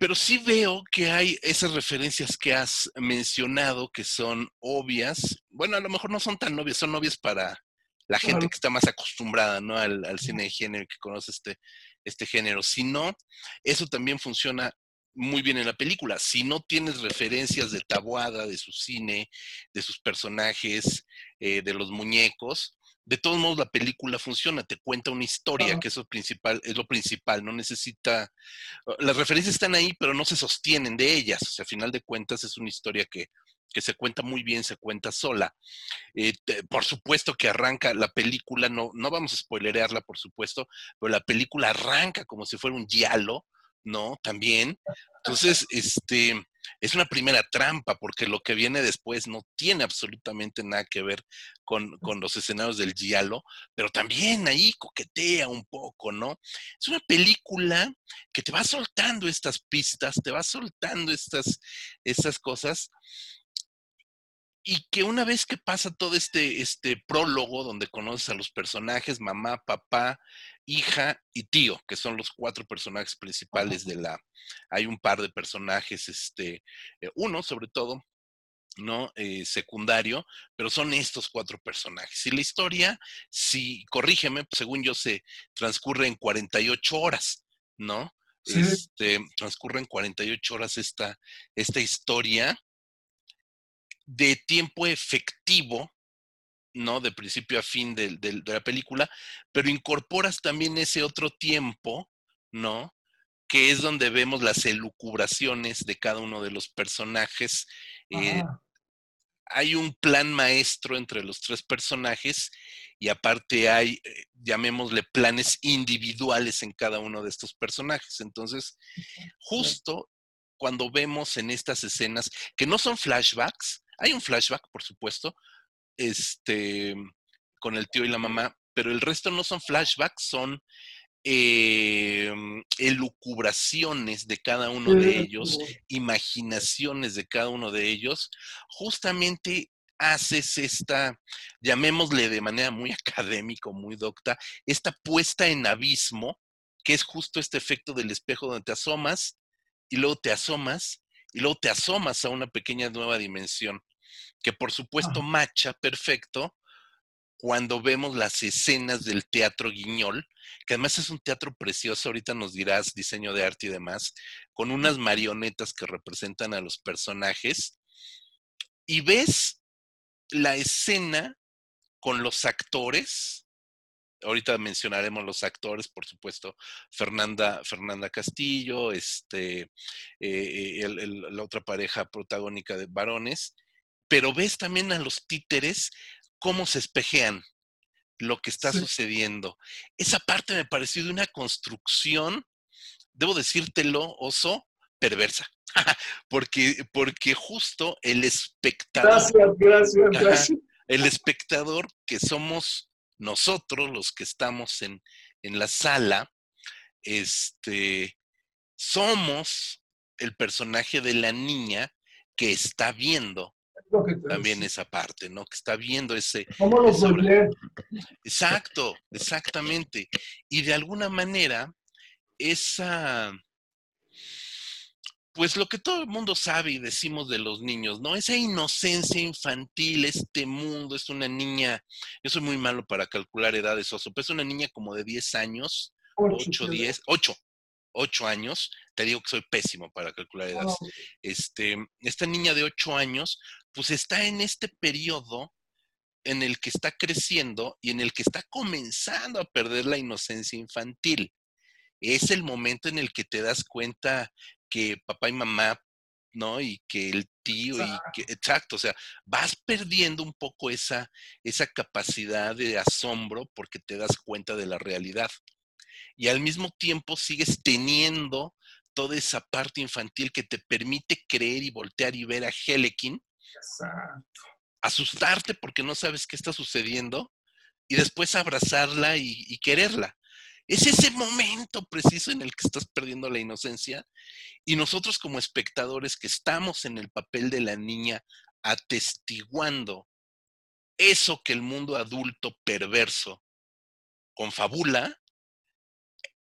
Pero sí veo que hay esas referencias que has mencionado que son obvias. Bueno, a lo mejor no son tan obvias, son obvias para la gente que está más acostumbrada ¿no? al, al cine de género, que conoce este, este género. Si no, eso también funciona muy bien en la película. Si no tienes referencias de Tabuada, de su cine, de sus personajes, eh, de los muñecos, de todos modos la película funciona, te cuenta una historia, que eso principal, es lo principal, no necesita, las referencias están ahí, pero no se sostienen de ellas, o sea, a final de cuentas es una historia que, que se cuenta muy bien, se cuenta sola. Eh, por supuesto que arranca la película, no, no vamos a spoilerearla, por supuesto, pero la película arranca como si fuera un diálogo, ¿no? También. Entonces, este, es una primera trampa porque lo que viene después no tiene absolutamente nada que ver con, los escenarios del giallo, pero también ahí coquetea un poco, ¿no? Es una película que te va soltando estas pistas, te va soltando estas, estas cosas y que una vez que pasa todo este, este prólogo donde conoces a los personajes, mamá, papá, hija y tío, que son los cuatro personajes principales de la... Hay un par de personajes, este, eh, uno sobre todo, ¿no? Eh, secundario, pero son estos cuatro personajes. Y la historia, si, corrígeme, según yo, se transcurre en 48 horas, ¿no? Este, transcurre en 48 horas esta, esta historia de tiempo efectivo, ¿no? De principio a fin de, la película, pero incorporas también ese otro tiempo, ¿no? Que es donde vemos las elucubraciones de cada uno de los personajes. Eh, hay un plan maestro entre los tres personajes y aparte hay, eh, llamémosle, planes individuales en cada uno de estos personajes. Entonces, justo cuando vemos en estas escenas, que no son flashbacks, hay un flashback, por supuesto, este, con el tío y la mamá, pero el resto no son flashbacks, son em, elucubraciones de cada uno de ellos, imaginaciones de cada uno de ellos, justamente haces esta, llamémosle de manera muy <laughs> académica, muy docta, esta puesta en abismo, que es justo este efecto del espejo donde te asomas y luego te asomas y luego te asomas a una pequeña nueva dimensión que por supuesto macha perfecto cuando vemos las escenas del teatro Guiñol, que además es un teatro precioso, ahorita nos dirás diseño de arte y demás, con unas marionetas que representan a los personajes, y ves la escena con los actores, ahorita mencionaremos los actores, por supuesto, Fernanda, Fernanda Castillo, este, eh, eh, la otra pareja protagónica de varones, pero ves también a los títeres cómo se espejean lo que está sucediendo. Esa parte me pareció de una construcción, debo decírtelo, oso, perversa. <laughs> porque, porque justo el espectador. Gracias, gracias, gracias. el espectador que somos nosotros, los que estamos en, en la sala, este, somos el personaje de la niña que está viendo también esa parte, ¿no? Que está viendo ese... ¿Cómo lo sobre... Exacto, exactamente. Y de alguna manera, esa... Pues lo que todo el mundo sabe y decimos de los niños, ¿no? Esa inocencia infantil, este mundo, es una niña, yo soy muy malo para calcular edades, oso, pero es una niña como de 10 años, 8, 10, 8, ocho años, te digo que soy pésimo para calcular edades. Este, esta niña de ocho años, pues está en este periodo en el que está creciendo y en el que está comenzando a perder la inocencia infantil. Es el momento en el que te das cuenta que papá y mamá ¿no? Y que el tío, y que, exacto, o sea, vas perdiendo un poco esa, esa capacidad de asombro porque te das cuenta de la realidad. Y al mismo tiempo sigues teniendo toda esa parte infantil que te permite creer y voltear y ver a Helekin. Asustarte porque no sabes qué está sucediendo y después abrazarla y, quererla. Es ese momento preciso en el que estás perdiendo la inocencia y nosotros como espectadores que estamos en el papel de la niña atestiguando eso que el mundo adulto perverso confabula,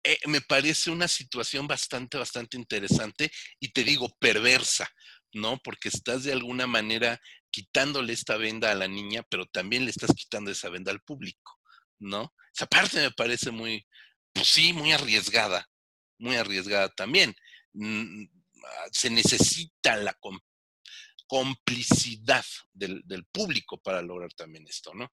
eh, me parece una situación bastante, bastante interesante y te digo perversa, ¿no? Porque estás de alguna manera quitándole esta venda a la niña, pero también le estás quitando esa venda al público, ¿no? Esa parte me parece muy, pues sí, muy arriesgada, muy arriesgada también. Mm, ah, se necesita la complicidad del, del público para lograr también esto, ¿no?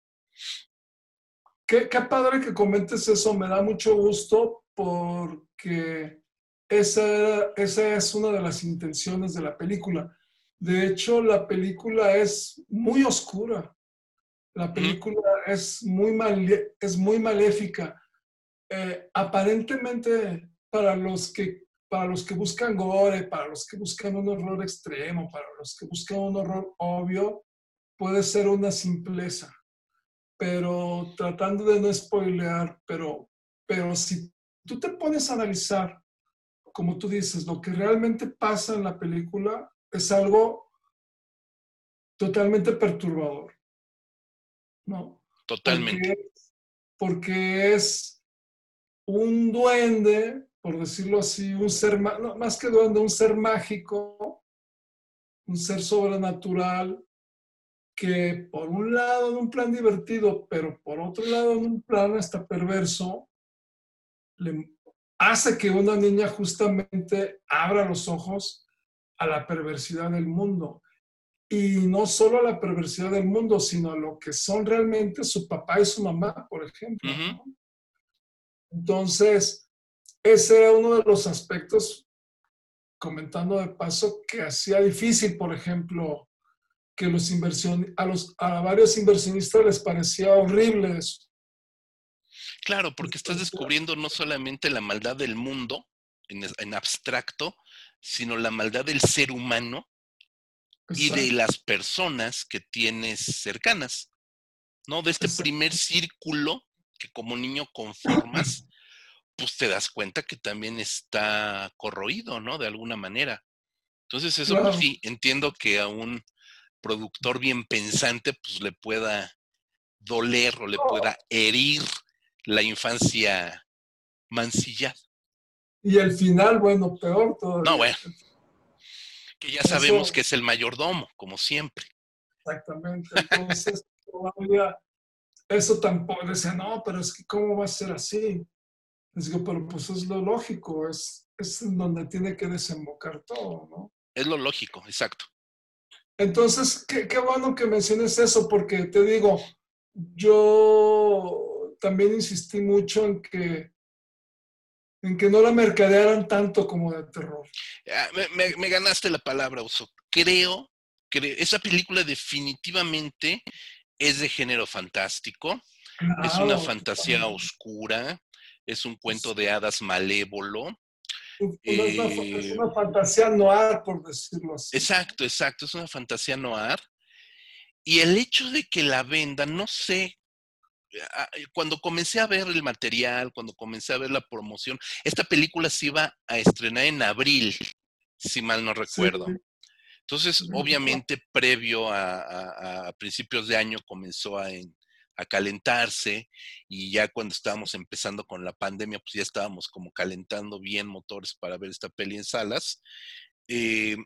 Qué, qué, padre que comentes eso, me da mucho gusto porque esa, esa es una de las intenciones de la película. De hecho, la película es muy oscura. La película es muy, mal, es muy maléfica. Eh, aparentemente, para los, que, para los que buscan gore, para los que buscan un horror extremo, para los que buscan un horror obvio, puede ser una simpleza pero tratando de no spoilear, pero, pero si tú te pones a analizar, como tú dices, lo que realmente pasa en la película es algo totalmente perturbador. ¿No? Totalmente. Porque, es un duende, por decirlo así, un ser, más que duende, un ser mágico, un ser sobrenatural, que por un lado en un plan divertido, pero por otro lado en un plan hasta perverso, le hace que una niña justamente abra los ojos a la perversidad del mundo. Y no solo a la perversidad del mundo, sino a lo que son realmente su papá y su mamá, por ejemplo. Entonces, ese era uno de los aspectos, comentando de paso, que hacía difícil, por ejemplo, que los inversión, a, los, a varios inversionistas les parecía horrible eso. Claro, porque estás descubriendo no solamente la maldad del mundo en, abstracto, sino la maldad del ser humano y de las personas que tienes cercanas, ¿no? De este primer círculo que como niño conformas, pues te das cuenta que también está corroído, ¿no? De alguna manera. Entonces eso pues sí, entiendo que aún productor bien pensante, pues le pueda doler o le pueda herir la infancia mancillada. Y el final, bueno, peor todavía. No, bueno. Que ya sabemos que es el mayordomo, como siempre. Exactamente. Entonces, todavía eso tampoco decía, no, pero es que ¿cómo va a ser así? Les digo, pero pues es lo lógico, es, es donde tiene que desembocar todo, ¿no? Es lo lógico, exacto. Entonces, qué, bueno que menciones eso, porque te digo, yo también insistí mucho en que, en que no la mercadearan tanto como de terror. Ah, me, ganaste la palabra, Uso. Creo, que esa película definitivamente es de género fantástico, es una fantasía oscura, es un cuento de hadas malévolo, es, una, eh, fantasía noir, por decirlo así. Exacto, exacto, es una fantasía noir. Y el hecho de que la venda, no sé, ah, cuando comencé a ver el material, cuando comencé a ver la promoción, esta película se iba a estrenar en abril, si mal no recuerdo. Entonces, obviamente, previo a, principios de año comenzó a, a calentarse y ya cuando estábamos empezando con la pandemia, pues ya estábamos como calentando bien motores para ver esta peli en salas. Eh,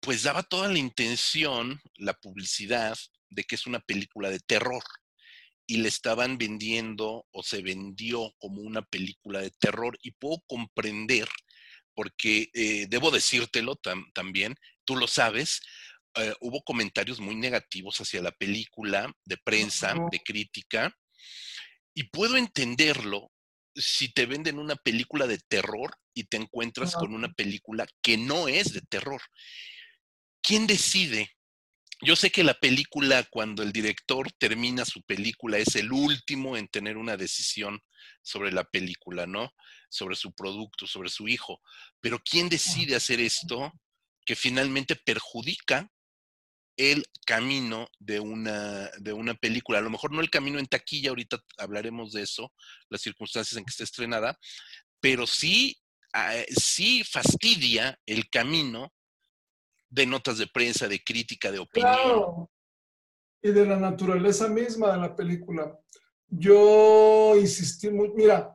pues daba toda la intención, la publicidad de que es una película de terror y le estaban vendiendo o se vendió como una película de terror y puedo comprender porque eh, debo decírtelo también, tú lo sabes, eh, hubo comentarios muy negativos hacia la película, de prensa, de crítica, y puedo entenderlo si te venden una película de terror y te encuentras con una película que no es de terror. ¿Quién decide? Yo sé que la película, cuando el director termina su película, es el último en tener una decisión sobre la película, ¿no? Sobre su producto, sobre su hijo. Pero ¿quién decide hacer esto que finalmente perjudica el camino de una, de una película. A lo mejor no el camino en taquilla, ahorita hablaremos de eso, las circunstancias en que está estrenada, pero sí, ah, sí fastidia el camino de notas de prensa, de crítica, de opinión. Claro. Y de la naturaleza misma de la película. Yo insistí muy, mira,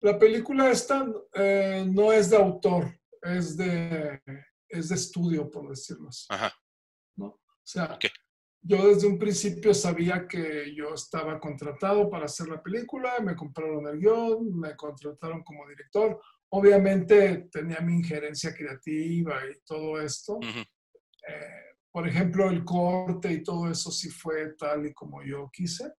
la película esta eh, no es de autor, es de, es de estudio, por decirlo así. Ajá. O sea, yo desde un principio sabía que yo estaba contratado para hacer la película, me compraron el guion, me contrataron como director. Obviamente tenía mi injerencia creativa y todo esto. Eh, por ejemplo, el corte y todo eso sí fue tal y como yo quise.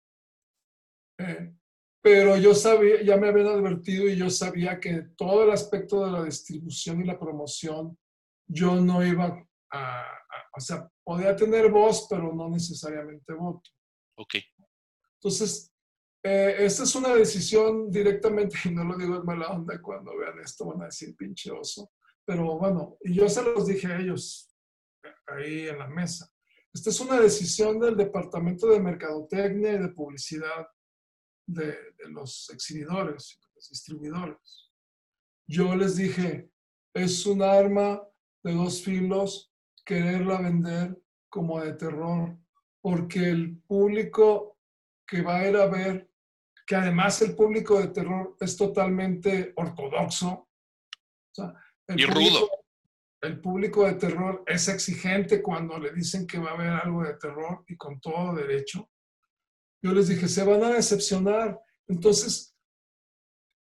Eh, pero yo sabía, ya me habían advertido y yo sabía que todo el aspecto de la distribución y la promoción, yo no iba a, o sea, podía tener voz, pero no necesariamente voto. Ok. Entonces, eh, esta es una decisión directamente, <laughs> y no lo digo en mala onda, cuando vean esto van a decir pinche oso, pero bueno, y yo se los dije a ellos ahí en la mesa. Esta es una decisión del Departamento de Mercadotecnia y de Publicidad de, de los exhibidores, de los distribuidores. Yo les dije, es un arma de dos filos quererla vender como de terror, porque el público que va a ir a ver, que además el público de terror es totalmente ortodoxo, el y rudo. El público de terror es exigente cuando le dicen que va a haber algo de terror y con todo derecho. Yo les dije, se van a decepcionar. Entonces,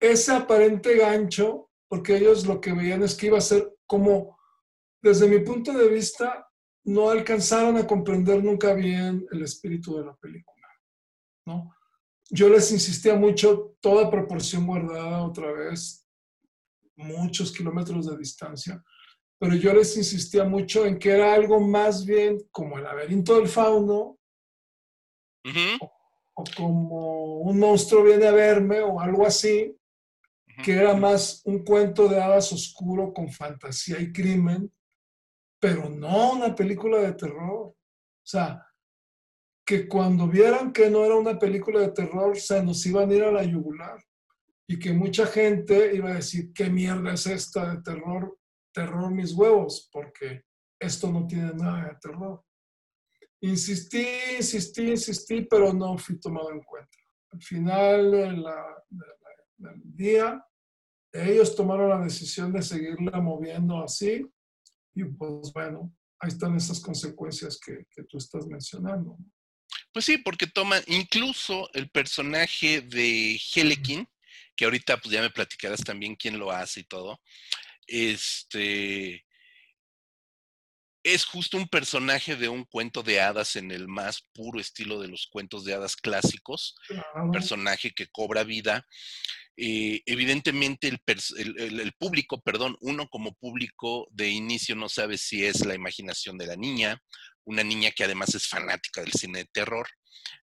ese aparente gancho, porque ellos lo que veían es que iba a ser como desde mi punto de vista, no alcanzaron a comprender nunca bien el espíritu de la película. ¿no? Yo les insistía mucho, toda proporción guardada otra vez, muchos kilómetros de distancia, pero yo les insistía mucho en que era algo más bien como el laberinto del fauno, o, como un monstruo viene a verme, o algo así, que era más un cuento de hadas oscuro con fantasía y crimen, pero no una película de terror. O sea, que cuando vieran que no era una película de terror, se nos iban a ir a la yugular. Y que mucha gente iba a decir, ¿qué mierda es esta de terror? Terror mis huevos, porque esto no tiene nada de terror. Insistí, insistí, insistí, pero no fui tomado en cuenta. Al final del día, ellos tomaron la decisión de seguirla moviendo así y pues bueno, ahí están esas consecuencias que, que tú estás mencionando. Pues sí, porque toma incluso el personaje de Helekin, que ahorita pues ya me platicarás también quién lo hace y todo. Este es justo un personaje de un cuento de hadas en el más puro estilo de los cuentos de hadas clásicos. Un personaje que cobra vida eh, evidentemente el, público, perdón, uno como público de inicio no sabe si es la imaginación de la niña, una niña que además es fanática del cine de terror,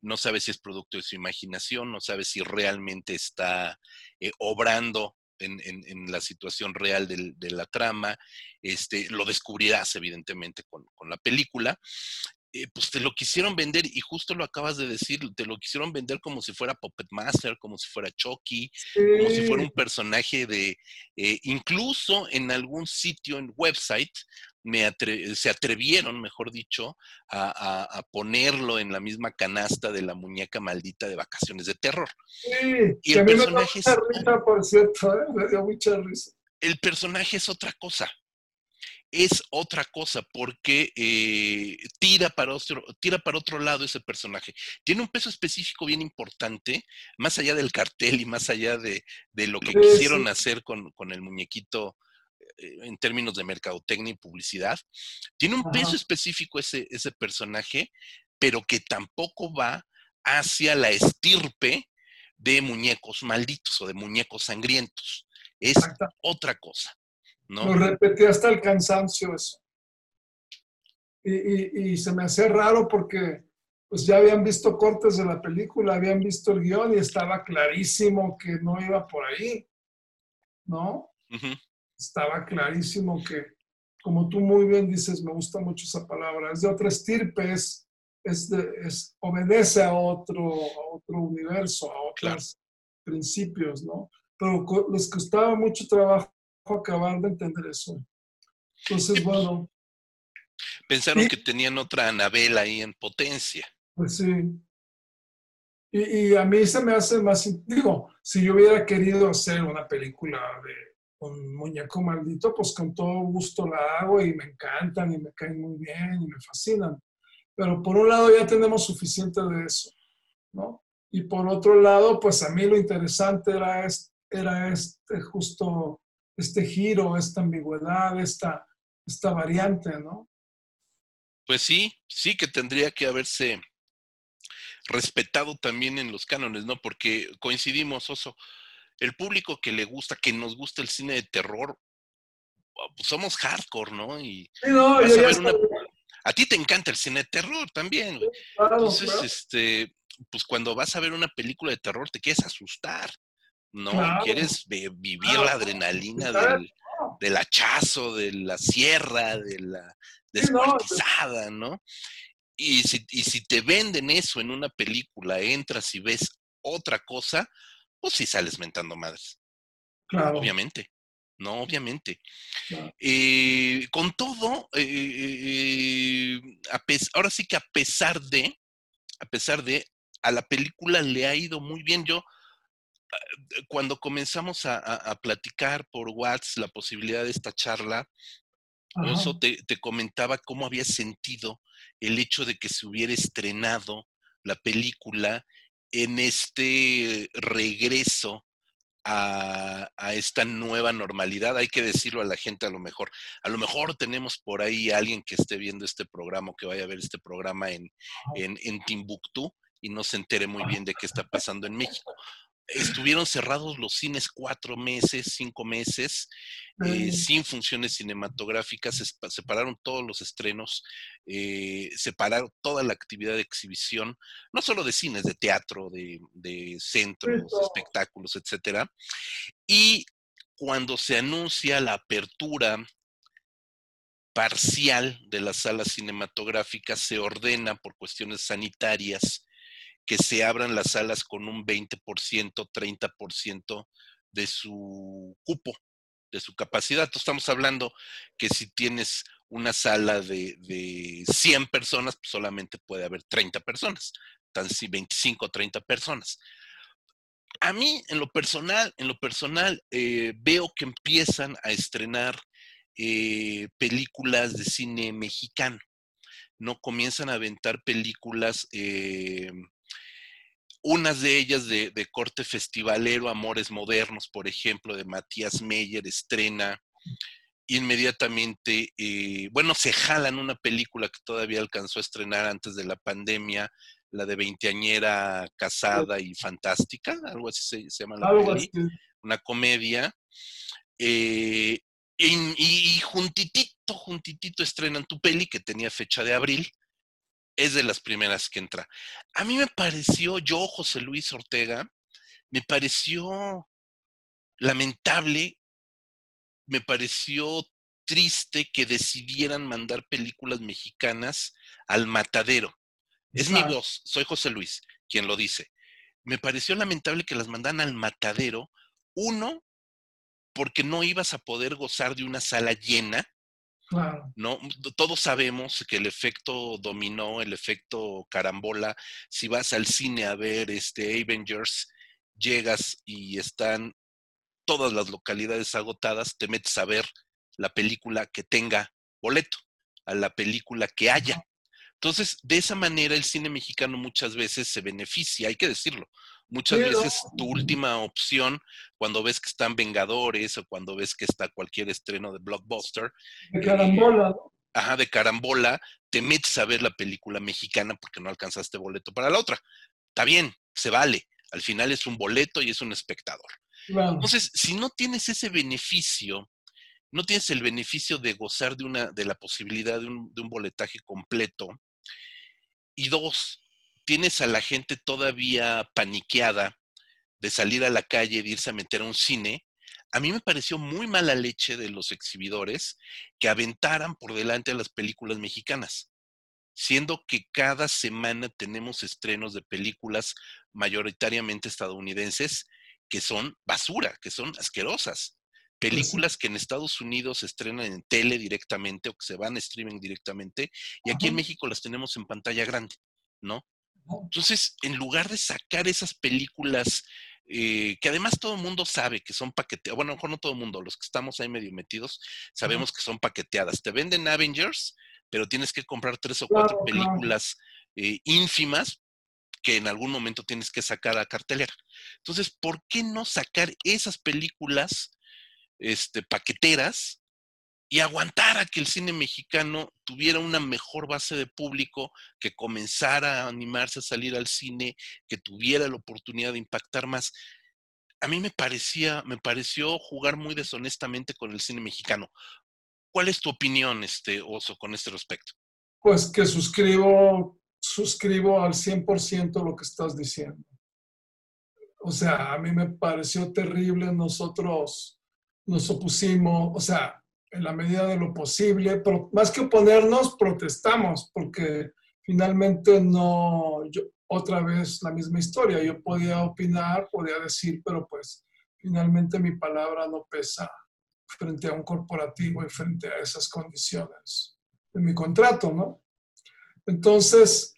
no sabe si es producto de su imaginación, no sabe si realmente está eh, obrando en, la situación real de la trama, este, lo descubrirás evidentemente con, con la película, eh, pues te lo quisieron vender y justo lo acabas de decir, te lo quisieron vender como si fuera Puppet Master, como si fuera Chucky, como si fuera un personaje de, eh, incluso en algún sitio en website me se atrevieron, mejor dicho, a, ponerlo en la misma canasta de la muñeca maldita de vacaciones de terror. Sí, y el personaje por cierto, ¿eh? me dio mucha risa. El personaje es otra cosa es otra cosa porque eh, tira, para otro, tira para otro lado ese personaje. Tiene un peso específico bien importante, más allá del cartel y más allá de, lo que quisieron hacer con, el muñequito eh, en términos de mercadotecnia y publicidad. Tiene un peso específico ese, ese personaje, pero que tampoco va hacia la estirpe de muñecos malditos o de muñecos sangrientos. Es otra cosa. ¿No? Lo repetí hasta el cansancio eso. Y, y, se me hacía raro porque pues ya habían visto cortes de la película, habían visto el guion y estaba clarísimo que no iba por ahí, ¿no? Estaba clarísimo que, como tú muy bien dices, me gusta mucho esa palabra, es de otra estirpe, es, es, obedece a otro, a otro universo, a otros principios, ¿no? Pero les costaba mucho trabajo acabar de entender eso. Entonces, bueno. Pensaron que tenían otra Anabel ahí en potencia. Pues sí. Y, y, a mí se me hace más, digo, si yo hubiera querido hacer una película de un muñeco maldito, pues con todo gusto la hago y me encantan y me caen muy bien y me fascinan. Pero por un lado ya tenemos suficiente de eso, ¿no? Y por otro lado, pues a mí lo interesante era, este, era este justo este giro, esta ambigüedad, esta, esta variante, ¿no? Pues sí, sí que tendría que haberse respetado también en los cánones, ¿no? Porque coincidimos, Oso, el público que le gusta, que nos gusta el cine de terror, pues somos hardcore, ¿no? Y a, ti te encanta el cine de terror también, güey. Entonces, este, pues cuando vas a ver una película de terror te quieres asustar. ¿No? Quieres vivir la adrenalina del, hachazo, de la sierra, de la descuartizada, ¿no? Y si, y si te venden eso en una película, entras y ves otra cosa, pues sí sales mentando madres. Claro. Obviamente. No, obviamente. Eh, con todo, eh, eh, ahora sí que a pesar de, a pesar de, a la película le ha ido muy bien. Yo cuando comenzamos a, platicar por WhatsApp la posibilidad de esta charla, eso te, comentaba cómo había sentido el hecho de que se hubiera estrenado la película en este regreso a, a, esta nueva normalidad. Hay que decirlo a la gente a lo mejor. A lo mejor tenemos por ahí alguien que esté viendo este programa o que vaya a ver este programa en, en, en Timbuktu y no se entere muy bien de qué está pasando en México estuvieron cerrados los cines cuatro meses, cinco meses, eh, sin funciones cinematográficas, se separaron todos los estrenos, eh, separaron toda la actividad de exhibición, no solo de cines, de teatro, de, centros, espectáculos, etcétera. Y cuando se anuncia la apertura parcial de las salas cinematográficas, se ordena por cuestiones sanitarias que se abran las salas con un 20%, 30% de su cupo, de su capacidad. estamos hablando que si tienes una sala de, de 100 personas, pues solamente puede haber 30 personas, tan si 25 o 30 personas. A mí, en lo personal, en lo personal, eh, veo que empiezan a estrenar eh, películas de cine mexicano. No comienzan a aventar películas eh, unas de ellas de, corte festivalero, Amores Modernos, por ejemplo, de Matías Meyer, estrena inmediatamente, eh, bueno, se jalan una película que todavía alcanzó a estrenar antes de la pandemia, la de veinteañera casada y fantástica, algo así se, llama la una comedia. Eh, y, y, juntitito, juntitito estrenan tu peli que tenía fecha de abril, es de las primeras que entra. A mí me pareció, yo, José Luis Ortega, me pareció lamentable, me pareció triste que decidieran mandar películas mexicanas al matadero. Es mi voz, soy José Luis quien lo dice. Me pareció lamentable que las mandaran al matadero, uno, porque no ibas a poder gozar de una sala llena, no, todos sabemos que el efecto dominó, el efecto carambola, si vas al cine a ver este Avengers, llegas y están todas las localidades agotadas, te metes a ver la película que tenga boleto, a la película que haya. Entonces, de esa manera el cine mexicano muchas veces se beneficia, hay que decirlo. Muchas veces tu última opción, cuando ves que están Vengadores o cuando ves que está cualquier estreno de blockbuster. De carambola. ajá, de carambola, te metes a ver la película mexicana porque no alcanzaste boleto para la otra. Está bien, se vale. Al final es un boleto y es un espectador. Entonces, si no tienes ese beneficio, no tienes el beneficio de gozar de, una, de la posibilidad de un, de un boletaje completo, y dos, tienes a la gente todavía paniqueada de salir a la calle, de irse a meter a un cine, a mí me pareció muy mala leche de los exhibidores que aventaran por delante a las películas mexicanas, siendo que cada semana tenemos estrenos de películas mayoritariamente estadounidenses que son basura, que son asquerosas. Pues películas que en Estados Unidos se estrenan en tele directamente o que se van a streaming directamente y aquí en México las tenemos en pantalla grande, ¿no? Entonces, en lugar de sacar esas películas eh, que además todo el mundo sabe que son paqueteadas, bueno, a lo mejor no todo el mundo, los que estamos ahí medio metidos, sabemos que son paqueteadas. Te venden Avengers, pero tienes que comprar tres o cuatro películas eh, ínfimas que en algún momento tienes que sacar a cartelera. Entonces, ¿por qué no sacar esas películas este, paqueteras y aguantar a que el cine mexicano tuviera una mejor base de público, que comenzara a animarse a salir al cine, que tuviera la oportunidad de impactar más. A mí me parecía, me pareció jugar muy deshonestamente con el cine mexicano. ¿Cuál es tu opinión, este Oso, con este respecto? Pues que suscribo, suscribo al 100% lo que estás diciendo. O sea, a mí me pareció terrible. Nosotros nos opusimos, o sea, en la medida de lo posible, pero más que oponernos, protestamos, porque finalmente no, yo, otra vez la misma historia, yo podía opinar, podía decir, pero pues finalmente mi palabra no pesa frente a un corporativo y frente a esas condiciones de mi contrato, ¿no? Entonces,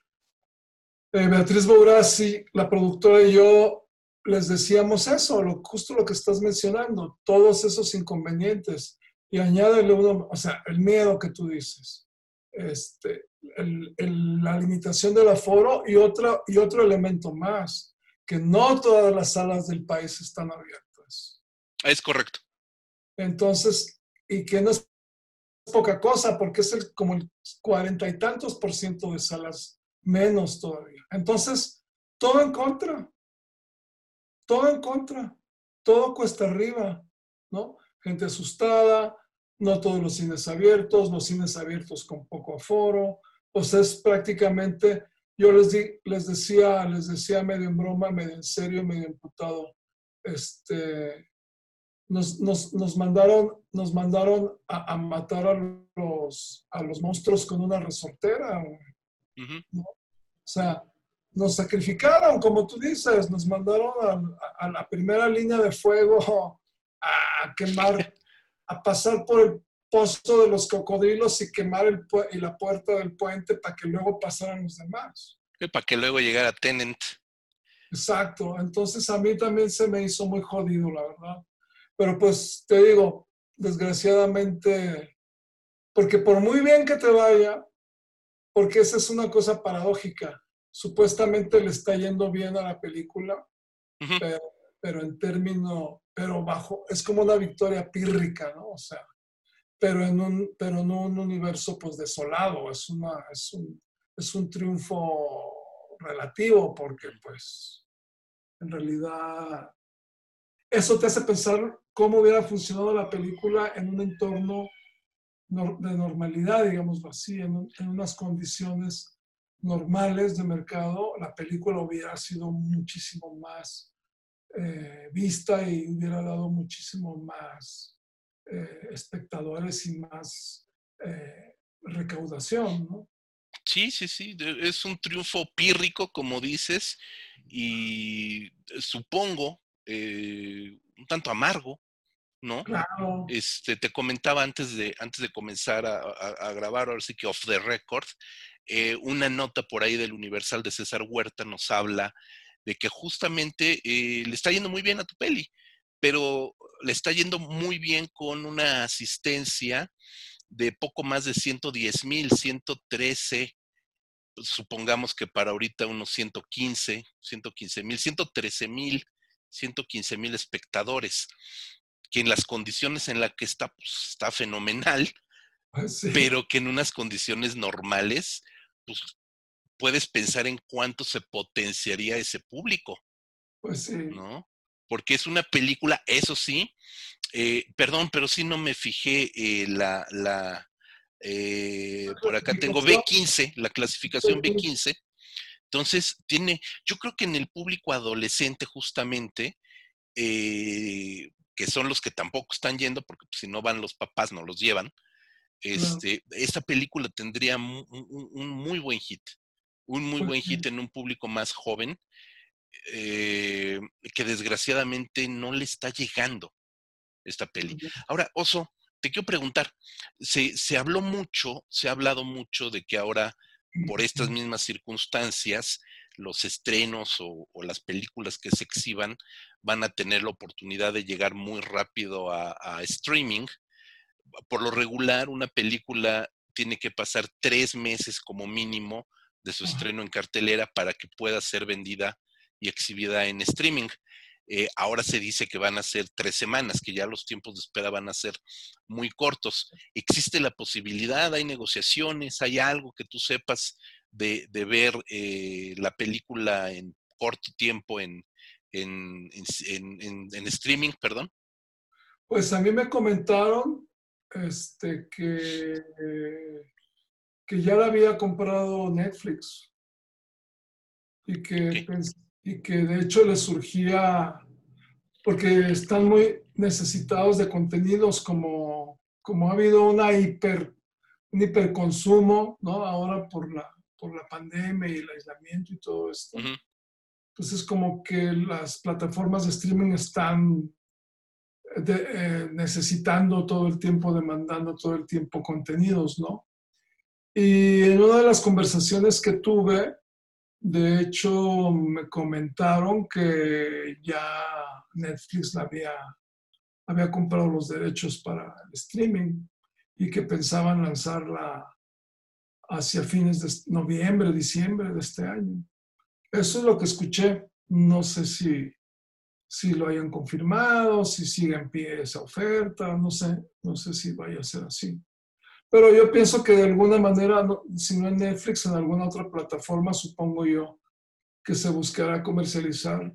eh, Beatriz Bourassi, la productora y yo les decíamos eso, lo, justo lo que estás mencionando, todos esos inconvenientes y añádele uno, o sea, el miedo que tú dices, este, la limitación del aforo y, otra, y otro elemento más, que no todas las salas del país están abiertas. Es correcto. Entonces, y que no es poca cosa, porque es el, como el cuarenta y tantos por ciento de salas menos todavía. Entonces, todo en contra, todo en contra, todo cuesta arriba, ¿no? Gente asustada, no todos los cines abiertos, los cines abiertos con poco aforo. O sea, es prácticamente, yo les, di, les, decía, les decía medio en broma, medio en serio, medio imputado, este, nos, nos, nos mandaron, nos mandaron a, matar a los, a los monstruos con una resortera. O sea, nos sacrificaron, como tú dices, nos mandaron a, a la primera línea de fuego a quemar, a pasar por el pozo de los cocodrilos y quemar el y la puerta del puente para que luego pasaran los demás. Y para que luego llegara Tenant. Exacto. Entonces a mí también se me hizo muy jodido, la verdad. Pero pues te digo, desgraciadamente, porque por muy bien que te vaya, porque esa es una cosa paradójica, supuestamente le está yendo bien a la película, pero, pero en términos pero bajo, es como una victoria pírrica, ¿no? O sea, pero en un, pero no un universo pues desolado, es, una, es, un, es un triunfo relativo porque pues en realidad eso te hace pensar cómo hubiera funcionado la película en un entorno de normalidad, digamos así, en, en, unas condiciones normales de mercado, la película hubiera sido muchísimo más eh, vista y hubiera dado muchísimo más eh, espectadores y más eh, recaudación, ¿no? Sí, sí, sí, es un triunfo pírrico, como dices, y supongo un tanto amargo, ¿no? Claro. Este, te comentaba antes de, antes de comenzar a, a grabar, ahora sí que off the record, una nota por ahí del Universal de César Huerta nos habla de que justamente eh, le está yendo muy bien a tu peli, pero le está yendo muy bien con una asistencia de poco más de 110 mil, 113, pues, supongamos que para ahorita unos 115, 115 mil, 113 mil, 115 mil espectadores, que en las condiciones en las que está, pues, está fenomenal, ah, pero que en unas condiciones normales, pues puedes pensar en cuánto se potenciaría ese público. Pues sí. ¿No? Porque es una película, eso sí, eh, perdón, pero sí no me fijé eh, la, la eh, por acá tengo B15, la clasificación B15. Entonces, tiene, yo creo que en el público adolescente justamente, que son los que tampoco están yendo, porque pues, si no van los papás, no los llevan, este, esta película tendría un, muy buen hit, un muy buen hit en un público más joven, que desgraciadamente no le está llegando esta peli. Ahora, Oso, te quiero preguntar, se, habló mucho, se ha hablado mucho de que ahora, por estas mismas circunstancias, los estrenos o, las películas que se exhiban van a tener la oportunidad de llegar muy rápido a, streaming. Por lo regular, una película tiene que pasar tres meses como mínimo de su estreno en cartelera para que pueda ser vendida y exhibida en streaming. Eh, ahora se dice que van a ser tres semanas, que ya los tiempos de espera van a ser muy cortos. ¿Existe la posibilidad, hay negociaciones, hay algo que tú sepas de, ver eh, la película en corto tiempo en, en, streaming, perdón? Pues a mí me comentaron este, que, que ya la había comprado Netflix y que y que de hecho les surgía, porque están muy necesitados de contenidos como, como ha habido una hiper, un hiperconsumo, ¿no? Ahora por la, por la pandemia y el aislamiento y todo esto. Entonces como que las plataformas de streaming están eh, necesitando todo el tiempo, demandando todo el tiempo contenidos, ¿no? Y en una de las conversaciones que tuve, de hecho, me comentaron que ya Netflix había, había comprado los derechos para el streaming y que pensaban lanzarla hacia fines de noviembre, diciembre de este año. Eso es lo que escuché. No sé si, si lo hayan confirmado, si sigue en pie esa oferta, no sé, no sé si vaya a ser así. Pero yo pienso que de alguna manera, si no en Netflix, en alguna otra plataforma, supongo yo, que se buscará comercializar.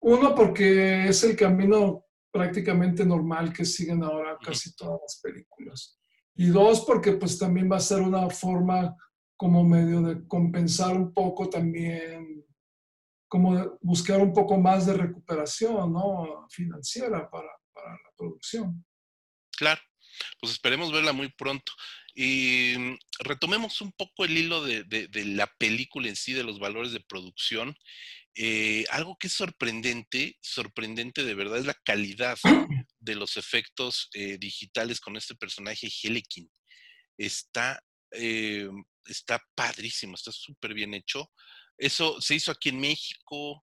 Uno, porque es el camino prácticamente normal que siguen ahora casi todas las películas. Y dos, porque pues también va a ser una forma como medio de compensar un poco también, como buscar un poco más de recuperación ¿no? financiera para, para la producción. Claro pues esperemos verla muy pronto. Y mm, retomemos un poco el hilo de, la película en sí, de los valores de producción. Eh, algo que es sorprendente, sorprendente de verdad, es la calidad <clears throat> de los efectos eh, digitales con este personaje Helikin. Está, eh, está padrísimo, está súper bien hecho. Eso se hizo aquí en México,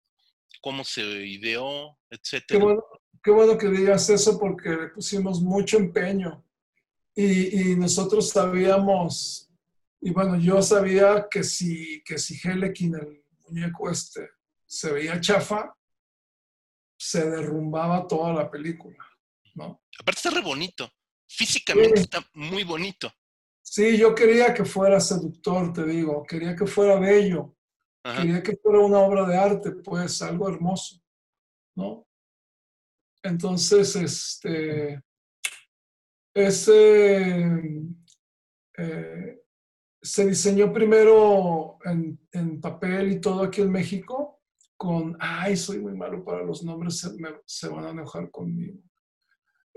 cómo se ideó, etcétera. Qué bueno, que digas eso porque le pusimos mucho empeño y, nosotros sabíamos, y bueno, yo sabía que si, que si Helekin, el muñeco este, se veía chafa, se derrumbaba toda la película, ¿no? Aparte está re bonito, físicamente está muy bonito. Sí, yo quería que fuera seductor, te digo, quería que fuera bello, quería que fuera una obra de arte, pues algo hermoso, ¿no? Entonces, este, ese eh, se diseñó primero en, papel y todo aquí en México con, ay, soy muy malo para los nombres, se, van a enojar conmigo.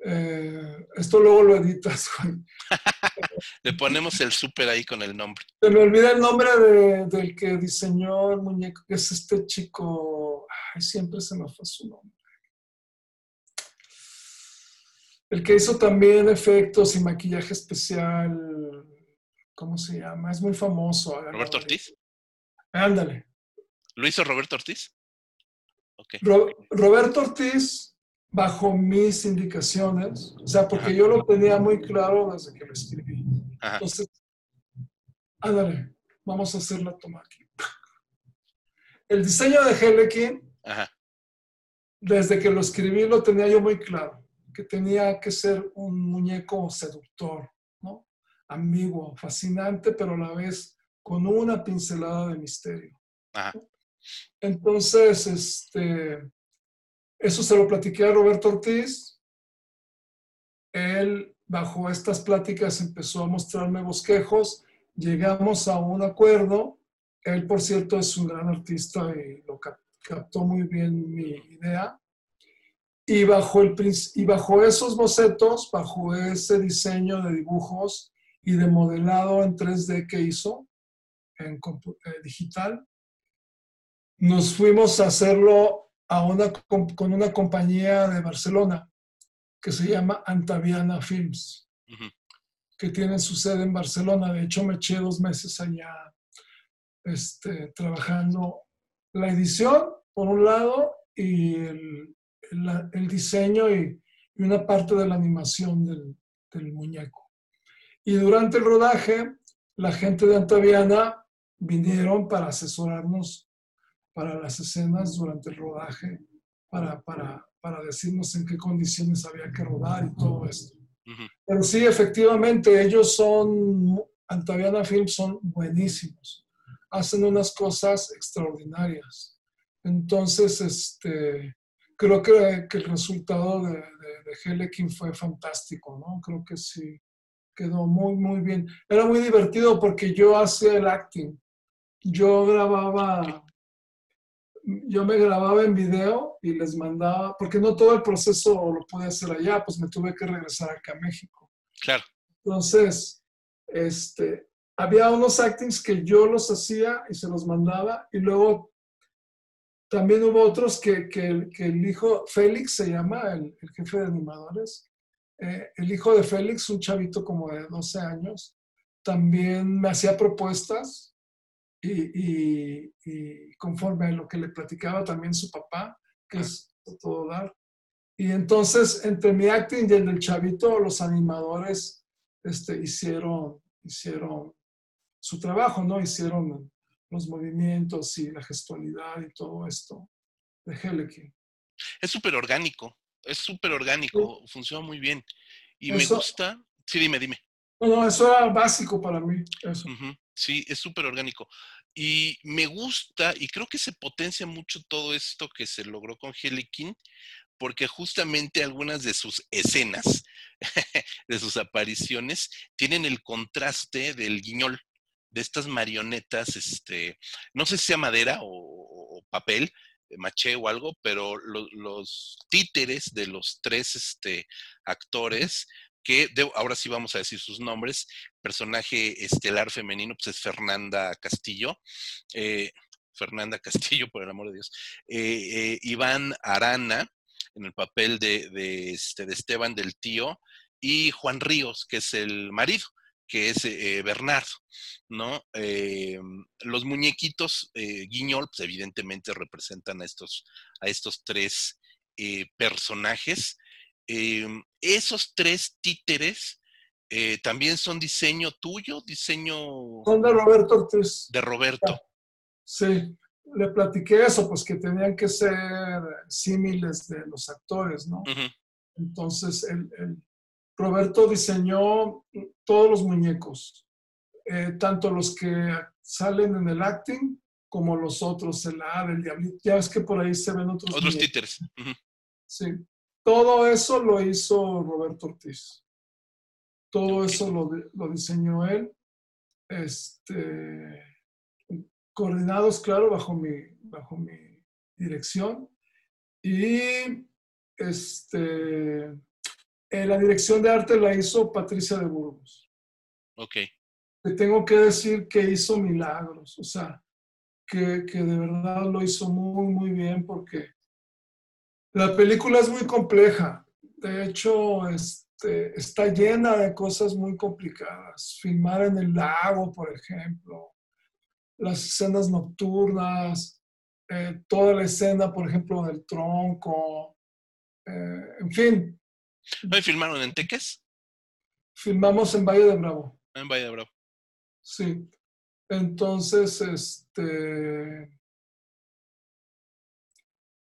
Eh, esto luego lo editas. <laughs> <laughs> Le ponemos el súper ahí con el nombre. Se me olvida el nombre del que diseñó el muñeco, que es este chico, ay, siempre se me fue su nombre. El que hizo también efectos y maquillaje especial, ¿cómo se llama? Es muy famoso. ¿Roberto Ortiz? Ándale. ¿Lo hizo Roberto Ortiz? Roberto Ortiz, bajo mis indicaciones, o sea, porque yo lo tenía muy claro desde que lo escribí. Entonces, ándale, vamos a hacer la toma aquí. El diseño de Helekin, desde que lo escribí, lo tenía yo muy claro que tenía que ser un muñeco seductor, ¿no? Ambiguo, fascinante, pero a la vez con una pincelada de misterio. Entonces, este, eso se lo platiqué a Roberto Ortiz. Él, bajo estas pláticas, empezó a mostrarme bosquejos. Llegamos a un acuerdo. Él, por cierto, es un gran artista y lo captó muy bien mi idea. Y bajo, el, y bajo esos bocetos, bajo ese diseño de dibujos y de modelado en 3D que hizo en eh, digital, nos fuimos a hacerlo a una, con una compañía de Barcelona que se llama Antaviana Films, que tiene su sede en Barcelona. De hecho, me eché dos meses allá este, trabajando la edición, por un lado, y el, el, diseño y, una parte de la animación del, del muñeco. Y durante el rodaje, la gente de Antaviana vinieron para asesorarnos para las escenas durante el rodaje, para, para, para decirnos en qué condiciones había que rodar y todo esto. Pero sí, efectivamente, ellos son, Antaviana Films son buenísimos. Hacen unas cosas extraordinarias. Entonces, este, creo que, que el resultado de, de, de Helekin fue fantástico, ¿no? Creo que sí, quedó muy, muy bien. Era muy divertido porque yo hacía el acting. Yo grababa yo me grababa en video y les mandaba, porque no todo el proceso lo pude hacer allá, pues me tuve que regresar acá a México. Claro. Entonces, este, había unos actings que yo los hacía y se los mandaba, y luego también hubo otros que, que, que el hijo, Félix se llama, el, el jefe de animadores, eh, el hijo de Félix, un chavito como de 12 años, también me hacía propuestas y, conforme a lo que le platicaba también su papá, que es todo dar. Y entonces, entre mi acting y el del chavito, los animadores este, hicieron, hicieron su trabajo, ¿no? Hicieron los movimientos y la gestualidad y todo esto de Heleki. Es súper orgánico, es súper orgánico, funciona muy bien. Y me gusta, sí, dime, dime. No, eso era básico para mí, eso. Sí, es súper orgánico. Y me gusta, y creo que se potencia mucho todo esto que se logró con Helikin, porque justamente algunas de sus escenas, <laughs> de sus apariciones, tienen el contraste del guiñol, de estas marionetas, este, no sé si sea madera o, papel, maché o algo, pero los títeres de los tres este, actores que ahora sí vamos a decir sus nombres. Personaje estelar femenino, pues es Fernanda Castillo. Eh, Fernanda Castillo, por el amor de Dios. Eh, eh, Iván Arana, en el papel de, este, de Esteban del Tío. Y Juan Ríos, que es el marido que es Bernardo, ¿no? los muñequitos Guiñol, pues evidentemente representan a estos, a estos tres personajes Em, esos tres títeres eh, también son diseño tuyo, diseño... Son de Roberto Ortiz. De Roberto. Sí, le platiqué eso, pues que tenían que ser símiles de los actores, ¿no? Entonces, el, Roberto diseñó todos los muñecos, eh, tanto los que salen en el acting como los otros, el ave, el diablito. Ya ves que por ahí se ven otros. Otros títeres. Sí. Todo eso lo hizo Roberto Ortiz. Todo eso lo, lo diseñó él. Este, coordinados, claro, bajo mi, bajo mi dirección. Y este, en la dirección de arte la hizo Patricia de Burgos. Ok. Te tengo que decir que hizo milagros, o sea, que, que de verdad lo hizo muy, muy bien porque la película es muy compleja. De hecho, este, está llena de cosas muy complicadas. Filmar en el lago, por ejemplo, las escenas nocturnas, eh, toda la escena, por ejemplo, del tronco, eh, en fin. ¿No filmaron en Teques? Filmamos en Valle de Bravo. En Valle de Bravo. Sí. Entonces, este.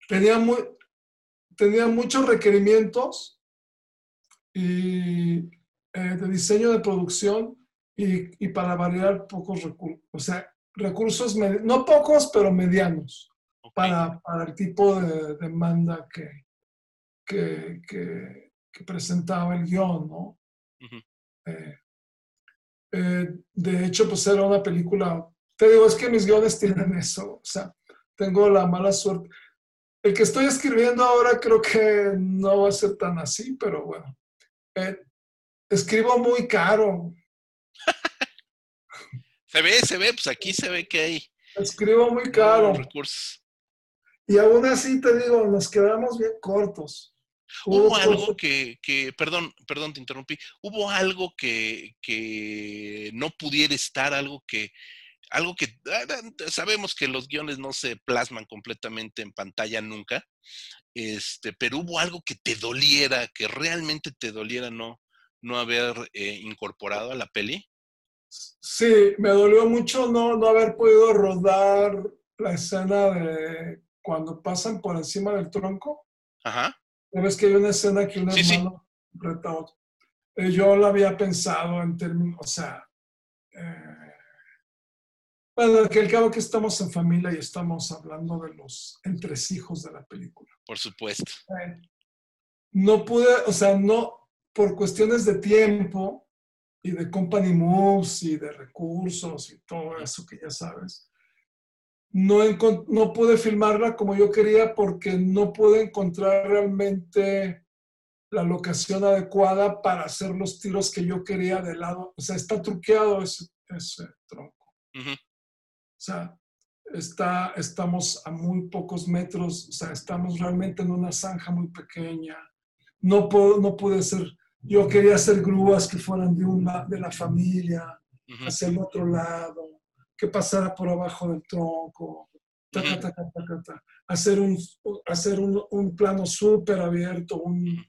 Tenía muy, tenía muchos requerimientos y, eh, de diseño de producción y, para variar pocos recursos. O sea, recursos, no pocos, pero medianos, para, para, el tipo de demanda que, que, que, presentaba el guion, ¿no? Eh, eh, de hecho, pues era una película, te digo, es que mis guiones tienen eso, o sea, tengo la mala suerte. El que estoy escribiendo ahora creo que no va a ser tan así, pero bueno. Eh, escribo muy caro. <laughs> se ve, se ve, pues aquí se ve que hay. Escribo muy caro. Recursos. Y aún así te digo, nos quedamos bien cortos. Hubo algo que, que, perdón, perdón, te interrumpí, hubo algo que, que no pudiera estar, algo que, algo que ah, sabemos que los guiones no se plasman completamente en pantalla nunca, este, pero hubo algo que te doliera, que realmente te doliera no, no haber eh, incorporado a la peli. Sí, me dolió mucho no, no haber podido rodar la escena de cuando pasan por encima del tronco. Ajá. Ves que hay una escena que un hermano eh, yo lo había pensado en términos, o sea, eh, bueno, que al cabo que estamos en familia y estamos hablando de los entresijos de la película. Por supuesto. Eh, no pude, o sea, no, por cuestiones de tiempo y de company moves y de recursos y todo eso que ya sabes, no, no pude filmarla como yo quería porque no pude encontrar realmente la locación adecuada para hacer los tiros que yo quería de lado. O sea, está truqueado ese, tronco. O sea, está, estamos a muy pocos metros, o sea, estamos realmente en una zanja muy pequeña. No, puedo, no pude hacer, yo quería hacer grúas que fueran de, una, de la familia, hacia el otro lado que pasara por abajo del tronco, hacer un, hacer un, plano súper abierto, un,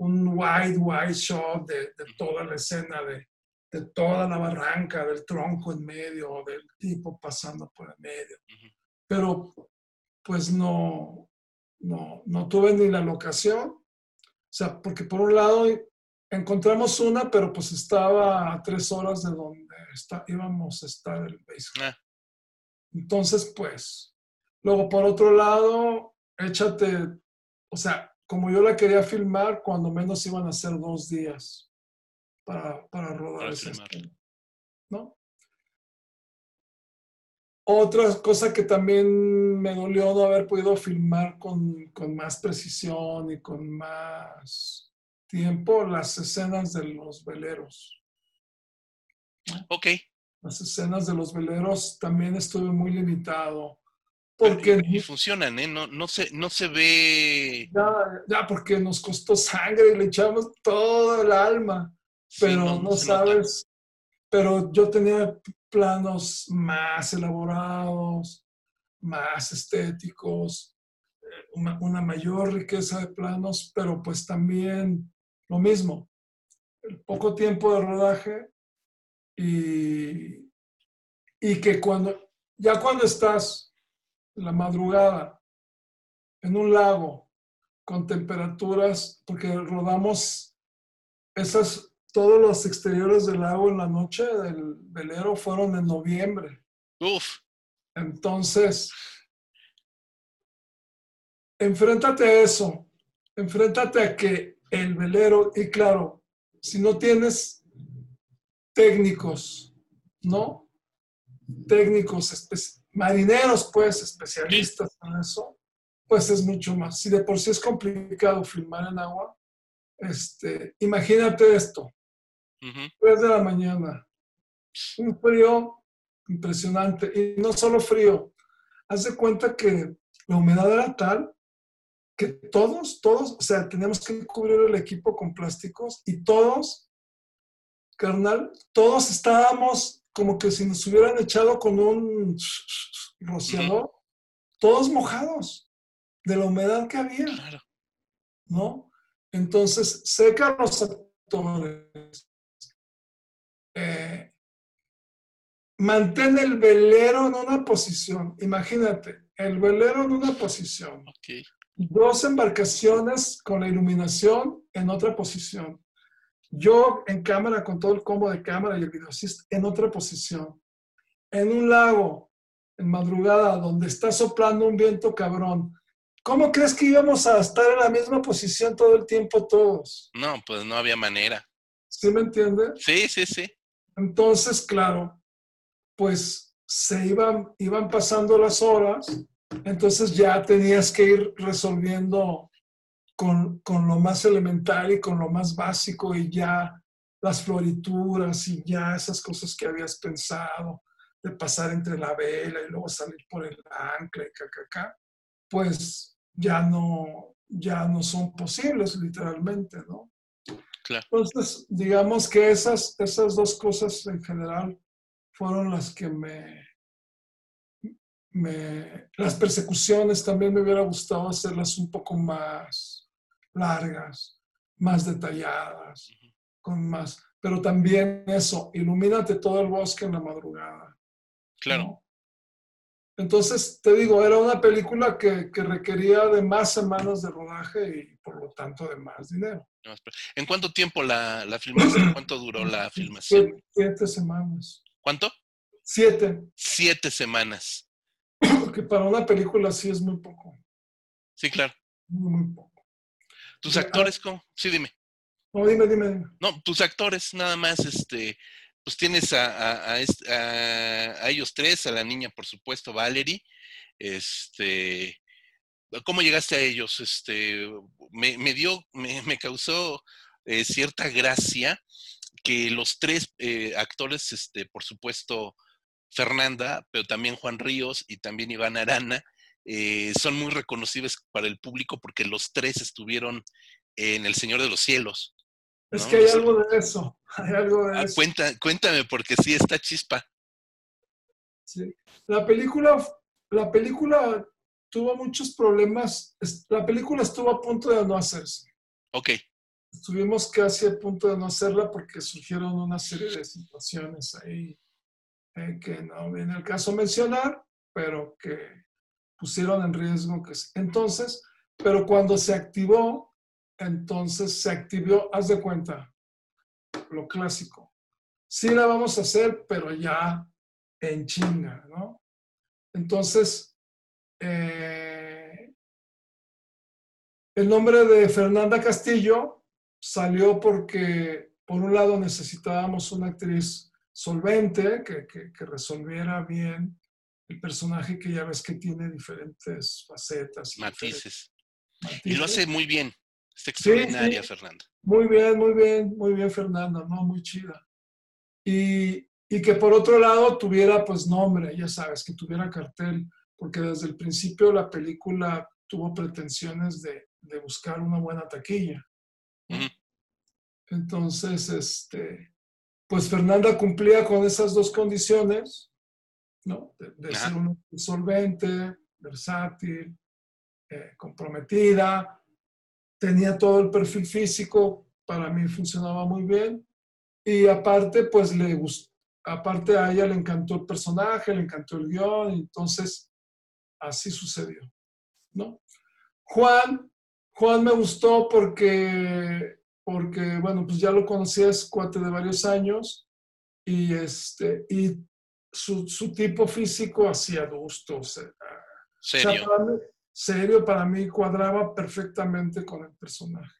un, wide, wide shot de, toda la escena, de, de, toda la barranca, del tronco en medio, del tipo pasando por el medio. Pero pues no, no, no tuve ni la locación. O sea, porque por un lado encontramos una, pero pues estaba a tres horas de donde está, íbamos a estar el béisbol. Ah. Entonces, pues, luego por otro lado, échate, o sea, como yo la quería filmar, cuando menos iban a ser dos días para, para rodar ese ¿no? Otra cosa que también me dolió no haber podido filmar con, con más precisión y con más tiempo, las escenas de los veleros. Ok. Las escenas de los veleros también estuve muy limitado. Porque, y, funcionan, ¿eh? No, no, se, no se ve... Ya, porque nos costó sangre y le echamos todo el alma. Pero no, sabes... Pero yo tenía planos más elaborados, más estéticos, eh, una, una, mayor riqueza de planos, pero pues también lo mismo. El poco tiempo de rodaje y, y que cuando, ya cuando estás en la madrugada en un lago con temperaturas, porque rodamos esas, todos los exteriores del lago en la noche del velero fueron en noviembre. Uf. Entonces, enfréntate a eso, enfréntate a que el velero, y claro, si no tienes técnicos, ¿no? Técnicos, marineros, pues, especialistas en eso, pues es mucho más. Si de por sí es complicado filmar en agua, este, imagínate esto, uh de la mañana, un frío impresionante, y no solo frío, haz de cuenta que la humedad era tal que todos, todos, o sea, teníamos que cubrir el equipo con plásticos y todos carnal, todos estábamos como que si nos hubieran echado con un rociador, todos mojados de la humedad que había. ¿No? Entonces, seca los actores. Eh, mantén el velero en una posición. Imagínate, el velero en una posición. Dos embarcaciones con la iluminación en otra posición. Yo en cámara con todo el combo de cámara y el videocist en otra posición. En un lago en madrugada, donde está soplando un viento cabrón, ¿cómo crees que íbamos a estar en la misma posición todo el tiempo todos? No, pues no había manera. ¿Sí me entiendes? Sí, sí, sí. Entonces, claro, pues se iban, iban pasando las horas, entonces ya tenías que ir resolviendo con, con, lo más elemental y con lo más básico y ya las florituras y ya esas cosas que habías pensado de pasar entre la vela y luego salir por el ancla y cacaca, pues ya no, ya no son posibles literalmente, ¿no? Claro. Entonces, digamos que esas, esas dos cosas en general fueron las que me, me... Las persecuciones también me hubiera gustado hacerlas un poco más largas, más detalladas, con más... Pero también eso, ilumínate todo el bosque en la madrugada. Claro. Entonces, te digo, era una película que, que, requería de más semanas de rodaje y por lo tanto de más dinero. ¿En cuánto tiempo la, la filmación? <clears throat> ¿Cuánto duró la filmación? Siete, siete, semanas. ¿Cuánto? Siete. Siete semanas. <clears throat> Porque para una película sí es muy poco. Sí, claro. Muy, muy poco. ¿Tus actores cómo? Sí, dime. No, dime, dime, dime. No, tus actores nada más, este, pues tienes a, a, a, a, ellos tres, a la niña, por supuesto, Valerie. Este, ¿cómo llegaste a ellos? Este, me, me dio, me, me causó eh, cierta gracia que los tres eh, actores, este, por supuesto, Fernanda, pero también Juan Ríos y también Iván Arana, eh, son muy reconocibles para el público porque los tres estuvieron en El Señor de los Cielos. Es ¿no? que hay algo de eso. <laughs> Hay algo de ah, eso. Cuenta, cuéntame, porque sí está chispa. Sí. La película, la película tuvo muchos problemas. La película estuvo a punto de no hacerse. Ok. Estuvimos casi a punto de no hacerla porque surgieron una serie de situaciones ahí eh, que no viene el caso mencionar, pero que pusieron en riesgo entonces, pero cuando se activó, entonces se activó, haz de cuenta, lo clásico. Sí la vamos a hacer, pero ya en chinga, ¿no? Entonces, eh, el nombre de Fernanda Castillo salió porque, por un lado, necesitábamos una actriz solvente que, que resolviera bien el personaje que ya ves que tiene diferentes facetas. Y matices. matices. Y lo hace muy bien. Está extraordinaria, sí, sí. Fernanda. Muy bien, muy bien, muy bien, Fernanda, ¿no? Muy chida. Y, y, que por otro lado tuviera pues nombre, ya sabes, que tuviera cartel, porque desde el principio la película tuvo pretensiones de, de buscar una buena taquilla. Uh -huh. Entonces, este, pues Fernanda cumplía con esas dos condiciones, ¿no? De, de ser una solvente, versátil, eh, comprometida, tenía todo el perfil físico, para mí funcionaba muy bien. Y aparte, pues le gustó, aparte a ella le encantó el personaje, le encantó el guion, y entonces así sucedió, ¿no? Juan, Juan me gustó porque, porque bueno, pues ya lo conocía, es cuate de varios años, y, este, y su, su tipo físico hacía gusto, o sea, ¿Serio? O sea, para mí, serio, para mí cuadraba perfectamente con el personaje.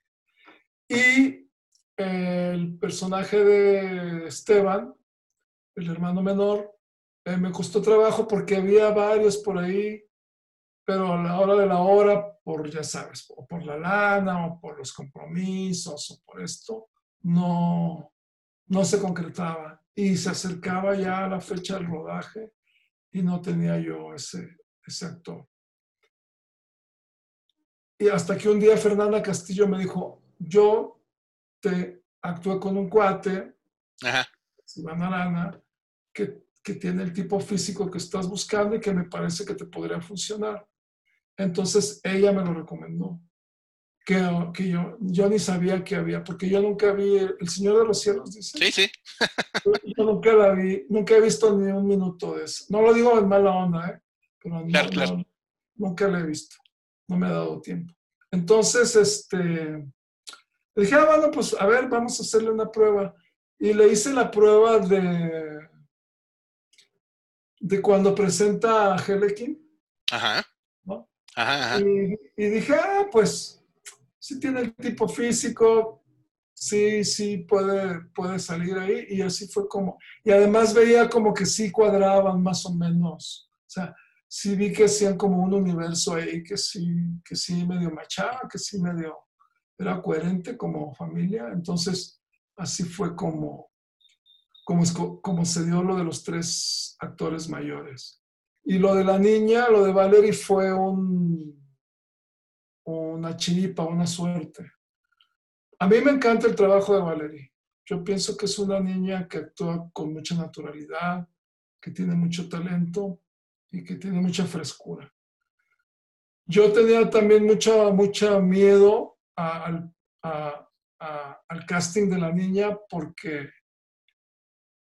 Y eh, el personaje de Esteban, el hermano menor, eh, me costó trabajo porque había varios por ahí, pero a la hora de la hora, por ya sabes, o por la lana, o por los compromisos, o por esto, no, no se concretaba. Y se acercaba ya a la fecha del rodaje y no tenía yo ese, ese actor. Y hasta que un día Fernanda Castillo me dijo, yo te actué con un cuate, Ajá. Arana, que, que tiene el tipo físico que estás buscando y que me parece que te podría funcionar. Entonces ella me lo recomendó. Que, que yo, yo ni sabía que había, porque yo nunca vi El Señor de los Cielos, dice. Sí, sí. yo nunca la vi, nunca he visto ni un minuto de eso. No lo digo en mala onda, ¿eh? Pero claro, no, claro. No, nunca la he visto. No me ha dado tiempo. Entonces, este, dije, ah, bueno, pues a ver, vamos a hacerle una prueba. Y le hice la prueba de, de cuando presenta a Helekin. Ajá. ¿no? Ajá, ajá. Y, y dije, ah, pues sí tiene el tipo físico, sí, sí puede, puede salir ahí. Y así fue como, y además veía como que sí cuadraban más o menos. O sea, sí vi que hacían como un universo ahí, que sí, que sí medio machaba, que sí medio era coherente como familia. Entonces, así fue como, como, como se dio lo de los tres actores mayores. Y lo de la niña, lo de Valerie fue un, una chiripa, una suerte. A mí me encanta el trabajo de Valerie. Yo pienso que es una niña que actúa con mucha naturalidad, que tiene mucho talento y que tiene mucha frescura. Yo tenía también mucha, mucha miedo al, casting de la niña porque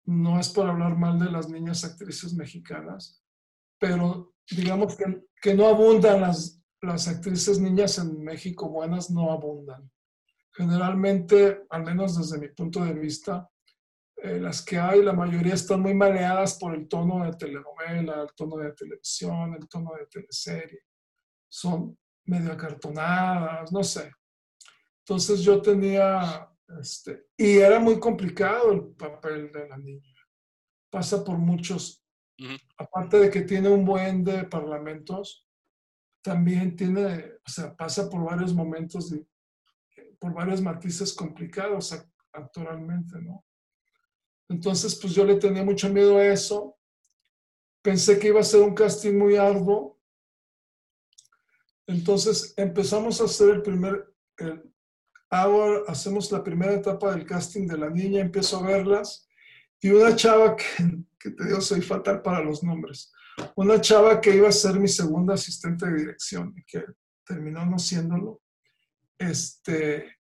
no es por hablar mal de las niñas actrices mexicanas, pero digamos que no abundan las, las actrices niñas en México buenas, no abundan. Generalmente, al menos desde mi punto de vista, eh, las que hay, la mayoría están muy maleadas por el tono de telenovela, el tono de televisión, el tono de teleserie. Son medio acartonadas, no sé. Entonces yo tenía, este, y era muy complicado el papel de la niña. Pasa por muchos, aparte de que tiene un buen de parlamentos, también tiene, o sea, pasa por varios momentos, de, por varios matices complicados ac- actualmente, ¿no? Entonces, pues yo le tenía mucho miedo a eso. Pensé que iba a ser un casting muy arduo. Entonces empezamos a hacer el primer, el, ahora hacemos la primera etapa del casting de la niña, empiezo a verlas. Y una chava que, que te digo, soy fatal para los nombres. Una chava que iba a ser mi segunda asistente de dirección y que terminó no siéndolo. Este,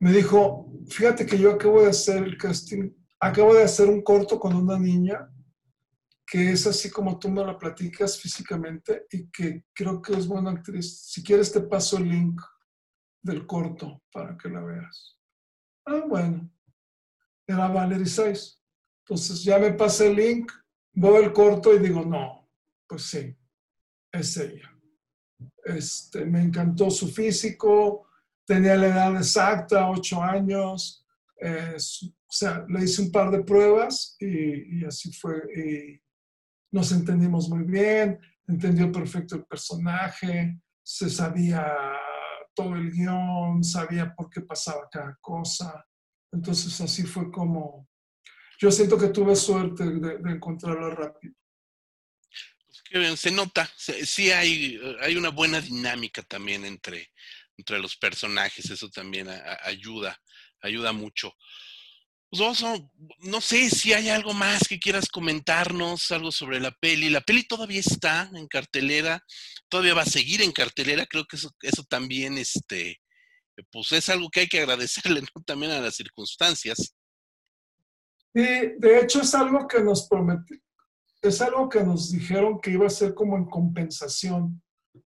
me dijo, fíjate que yo acabo de hacer el casting, acabo de hacer un corto con una niña que es así como tú me la platicas físicamente y que creo que es buena actriz. Si quieres te paso el link del corto para que la veas. Ah, bueno. Era Valerie Saiz. Entonces ya me pasé el link, veo el corto y digo, no, pues sí, es ella. Este, me encantó su físico, tenía la edad exacta, ocho años. o sea, le hice un par de pruebas y, y así fue. Y nos entendimos muy bien, entendió perfecto el personaje, se sabía todo el guion, sabía por qué pasaba cada cosa. Entonces así fue como, yo siento que tuve suerte de, de encontrarla rápido. Se nota, sí hay, hay una buena dinámica también entre, entre los personajes, eso también ayuda, ayuda mucho. Pues Oso, no sé si hay algo más que quieras comentarnos, algo sobre la peli. La peli todavía está en cartelera, todavía va a seguir en cartelera, creo que eso, eso también, este, pues es algo que hay que agradecerle <laughs> ¿no? también a las circunstancias. Y de hecho es algo que nos prometí, es algo que nos dijeron que iba a ser como en compensación,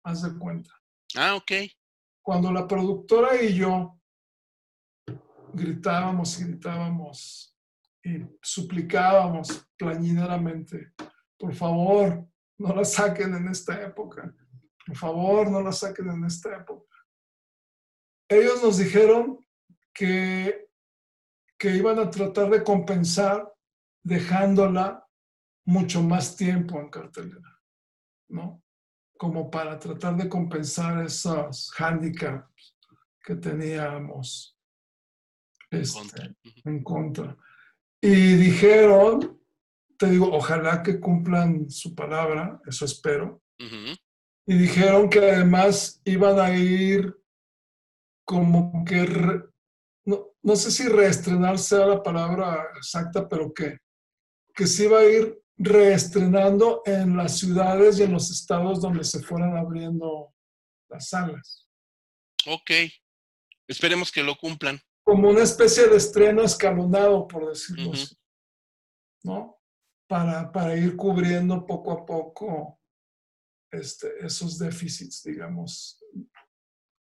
haz de cuenta. Ah, ok. Cuando la productora y yo gritábamos y gritábamos y suplicábamos plañideramente, por favor, no la saquen en esta época, por favor, no la saquen en esta época. Ellos nos dijeron que, que iban a tratar de compensar dejándola mucho más tiempo en cartelera, ¿no? Como para tratar de compensar esos handicaps que teníamos este, Contra. En. Y dijeron, te digo, ojalá que cumplan su palabra, eso espero. Ujú. Y dijeron que además iban a ir como que, re- no, no sé si reestrenar sea la palabra exacta, pero que, que se iba a ir reestrenando en las ciudades y en los estados donde se fueran abriendo las salas. Ok. Esperemos que lo cumplan. como una especie de estreno escalonado, por decirlo Ujú. así, ¿no? Para, para ir cubriendo poco a poco este, esos déficits, digamos.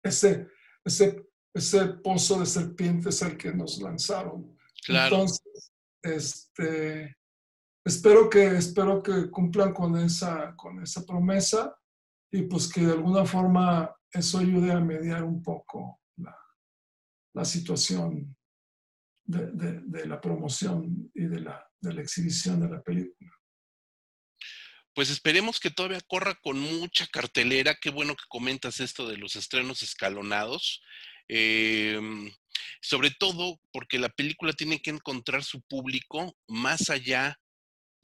Ese, ese, ese pozo de serpientes al que nos lanzaron. Claro. Entonces, este, espero que, espero que cumplan con esa, con esa promesa y pues que de alguna forma eso ayude a mediar un poco la, la situación de, de, de, la promoción y de la, de la exhibición de la película pues esperemos que todavía corra con mucha cartelera. Qué bueno que comentas esto de los estrenos escalonados. Em, sobre todo porque la película tiene que encontrar su público más allá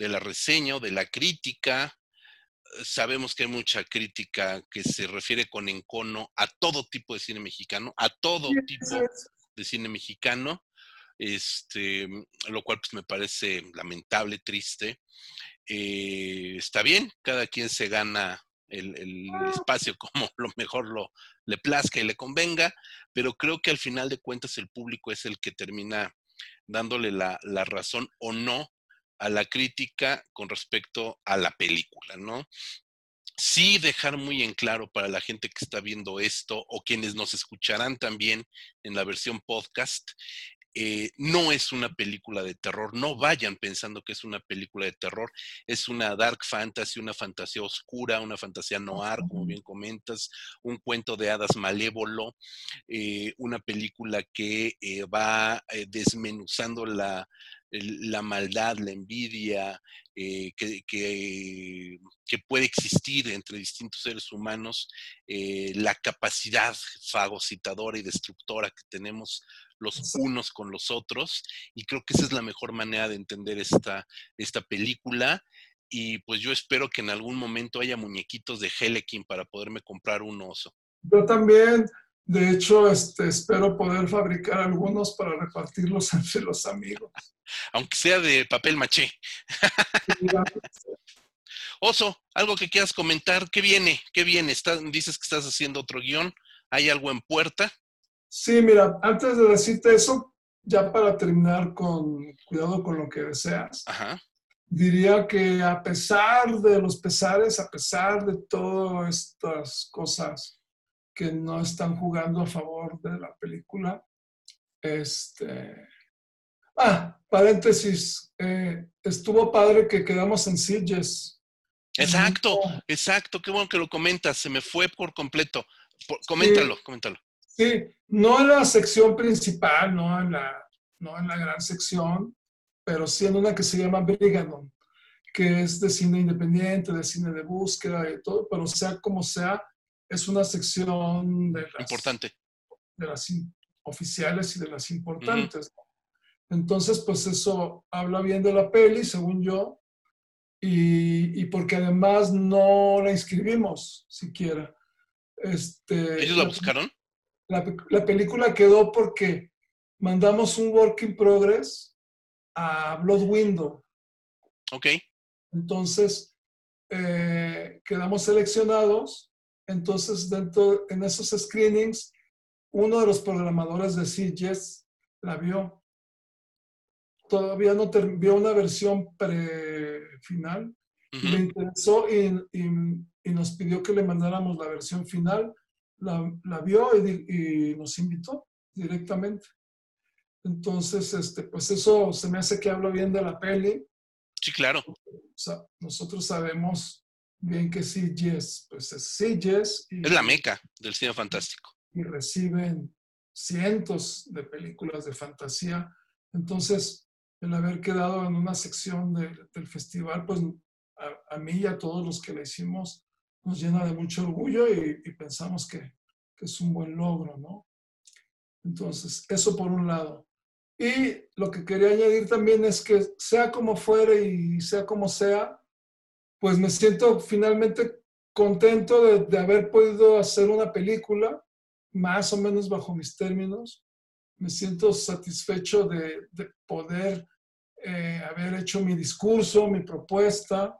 de la reseña o de la crítica. Sabemos que hay mucha crítica que se refiere con encono a todo tipo de cine mexicano, a todo tipo de cine mexicano, este, lo cual pues, me parece lamentable, triste. Eh, está bien, cada quien se gana el, ah. espacio <laughs> como lo mejor lo, le plazca y le convenga, pero creo que al final de cuentas el público es el que termina dándole la, la razón o no a la crítica con respecto a la película, ¿no? Sí dejar muy en claro para la gente que está viendo esto o quienes nos escucharán también en la versión podcast, eh, no es una película de terror, no vayan pensando que es una película de terror, es una dark fantasy, una fantasía oscura, una fantasía noir, como bien comentas, un cuento de hadas malévolo, eh, una película que eh, va desmenuzando la, la maldad, la envidia que, que, puede existir entre distintos seres humanos, la capacidad fagocitadora y destructora que tenemos los unos con los otros. Y creo que esa es la mejor manera de entender esta, esta película. Y pues yo espero que en algún momento haya muñequitos de Helekin para poderme comprar un oso. Yo también, de hecho, este, espero poder fabricar algunos para repartirlos <laughs> entre los amigos. Aunque sea de papel maché. Oso, algo que quieras comentar, ¿qué viene? ¿Qué viene? dices que estás haciendo otro guion, ¿hay algo en puerta? Sí, mira, antes de decirte eso, ya para terminar con cuidado con lo que deseas, diría que a pesar de los pesares, a pesar de todas estas cosas que no están jugando a favor de la película, este... Ah, paréntesis, eh, estuvo padre que quedamos en Sitges. Exacto, exacto, qué bueno que lo comentas, se me fue por completo. coméntalo, coméntalo. Sí, no en la sección principal, no en la, no en la gran sección, pero sí en una que se llama Brigadon, que es de cine independiente, de cine de búsqueda y todo, pero sea como sea, es una sección de las, Importante. De las oficiales y de las importantes. Entonces, pues eso habla bien de la peli, según yo, y, y porque además no la inscribimos siquiera. Este, ¿Ellos la buscaron? La, película quedó porque mandamos un work in progress a Blood Window. Ok. Entonces, eh, quedamos seleccionados. Entonces, dentro, en esos screenings, uno de los programadores de CGS la vio. Todavía no vio una versión pre-final. Le interesó y, y, nos pidió que le mandáramos la versión final la, vio y, nos invitó directamente. Entonces, este, pues eso se me hace que habla bien de la peli. Sí, claro. O sea, nosotros sabemos bien que yes, pues es sí, yes. es la meca del cine fantástico. Y reciben cientos de películas de fantasía. Entonces, el haber quedado en una sección del festival, pues a, a, mí y a todos los que la hicimos, nos llena de mucho orgullo y, pensamos que, es un buen logro, ¿no? Entonces, eso por un lado. Y lo que quería añadir también es que sea como fuere y sea como sea, pues me siento finalmente contento de, haber podido hacer una película, más o menos bajo mis términos. Me siento satisfecho de, poder eh, haber hecho mi discurso, mi propuesta,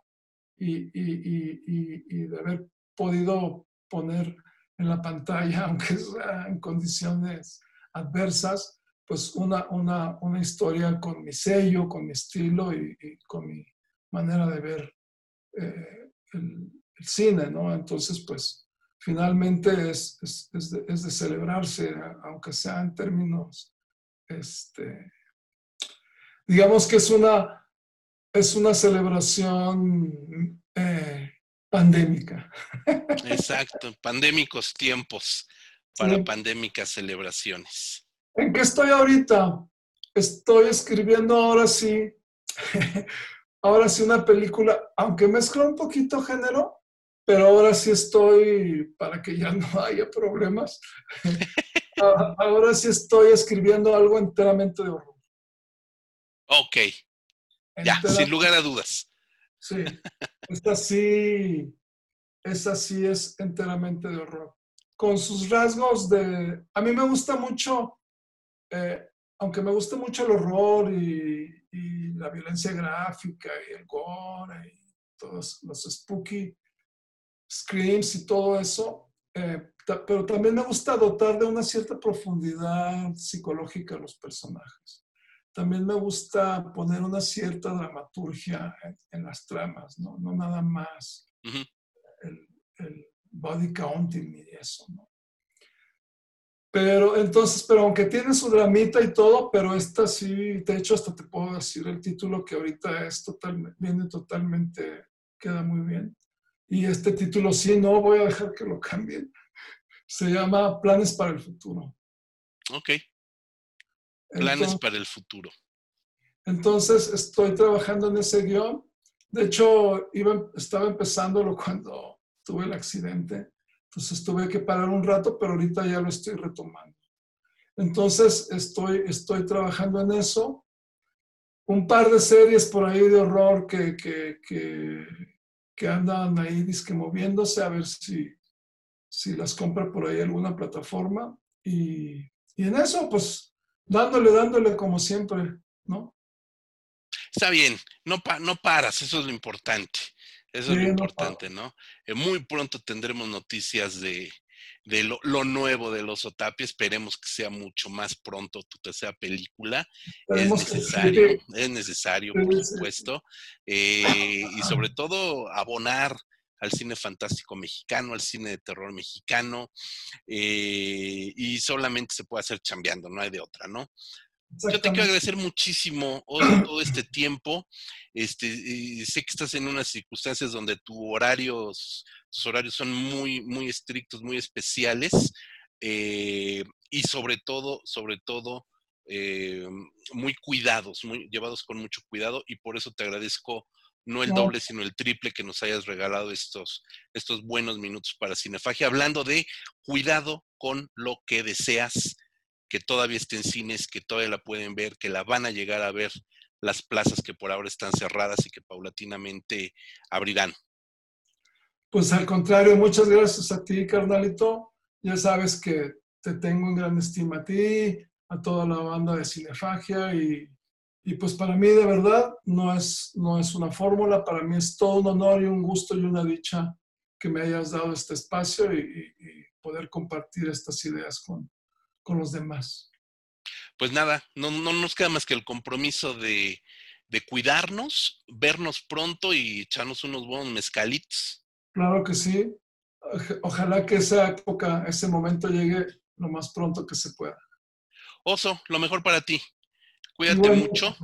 y, de haber podido poner en la pantalla, <laughs> aunque sea en condiciones adversas, pues una, una, una historia con mi sello, con mi estilo y, con mi manera de ver eh, el, cine, ¿no? Entonces, pues finalmente es, es, es, de, es, de, celebrarse, aunque sea en términos, este, digamos que es una es una celebración eh, pandémica. Exacto, pandémicos tiempos para pandémicas celebraciones. ¿En qué estoy ahorita? Estoy escribiendo ahora sí, <laughs> ahora sí una película, aunque mezcla un poquito género, pero ahora sí estoy, para que ya no <laughs> haya problemas, <laughs> ahora sí estoy escribiendo algo enteramente de horror. Ok. Ya, sin lugar a dudas. Sí, esta sí, esa sí es enteramente de horror. Con sus rasgos de... A mí me gusta mucho, eh, aunque me gusta mucho el horror y, la violencia gráfica y el gore y todos los spooky screams y todo eso, eh, pero también me gusta dotar de una cierta profundidad psicológica a los personajes también me gusta poner una cierta dramaturgia en, las tramas, ¿no? No nada más el, body counting y eso, ¿no? Pero entonces, pero aunque tiene su dramita y todo, pero esta sí, de hecho hasta te puedo decir el título que ahorita es totalmente, viene totalmente, queda muy bien. Y este título sí, no voy a dejar que lo cambien. Se llama Planes para el Futuro. Ok. Planes para el futuro. Entonces estoy trabajando en ese guion. De hecho, iba, estaba empezándolo <laughs> cuando tuve el accidente. Entonces tuve que parar un rato, pero ahorita ya lo estoy retomando. Entonces estoy, estoy trabajando en eso. Un par de series por ahí de horror que, que, que, que andan ahí disque moviéndose, a ver si, si las compra por ahí alguna plataforma. Y, y en eso, pues dándole, dándole como siempre, ¿no? Está bien, no, no paras, eso es lo importante. Eso es lo importante, ¿no? Eh, muy pronto tendremos noticias de, lo, nuevo de los Otapia. Esperemos que sea mucho más pronto tu tercera película. es necesario, es necesario, por supuesto. Eh, y sobre todo abonar al cine fantástico mexicano, al cine de terror mexicano, eh, y solamente se puede hacer chambeando, no hay de otra, ¿no? Yo te quiero agradecer muchísimo todo, este tiempo. Este, sé que estás en unas circunstancias donde tu horarios, tus horarios son muy, muy estrictos, muy especiales, eh, y sobre todo, sobre todo, eh, muy cuidados, muy llevados con mucho cuidado, y por eso te agradezco no el doble, sino el triple que nos hayas regalado estos, estos buenos minutos para Cinefagia, hablando de cuidado con lo que deseas, que todavía esté en cines, que todavía la pueden ver, que la van a llegar a ver las plazas que por ahora están cerradas y que paulatinamente abrirán. Pues al contrario, muchas gracias a ti, carnalito. Ya sabes que te tengo en gran estima a ti, a toda la banda de Cinefagia y y pues para mí de verdad no es, no es una fórmula, para mí es todo un honor y un gusto y una dicha que me hayas dado este espacio y, poder compartir estas ideas con, con, los demás. Pues nada, no, no nos queda más que el compromiso de, de cuidarnos, vernos pronto y echarnos unos buenos mezcalitos. Claro que sí. Ojalá que esa época, ese momento llegue lo más pronto que se pueda. Oso, lo mejor para ti. Cuídate mucho.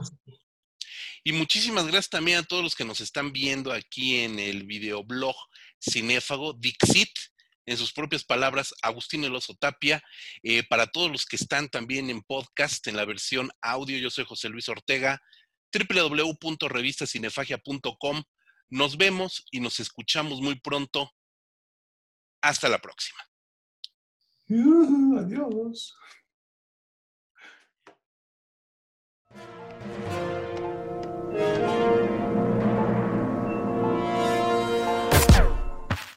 Y muchísimas gracias también a todos los que nos están viendo aquí en el videoblog Cinéfago, Dixit, en sus propias palabras, Agustín Eloso Tapia. Eh, para todos los que están también en podcast, en la versión audio, yo soy José Luis Ortega, www.revistacinefagia.com. Nos vemos y nos escuchamos muy pronto. Hasta la próxima. adiós. thank you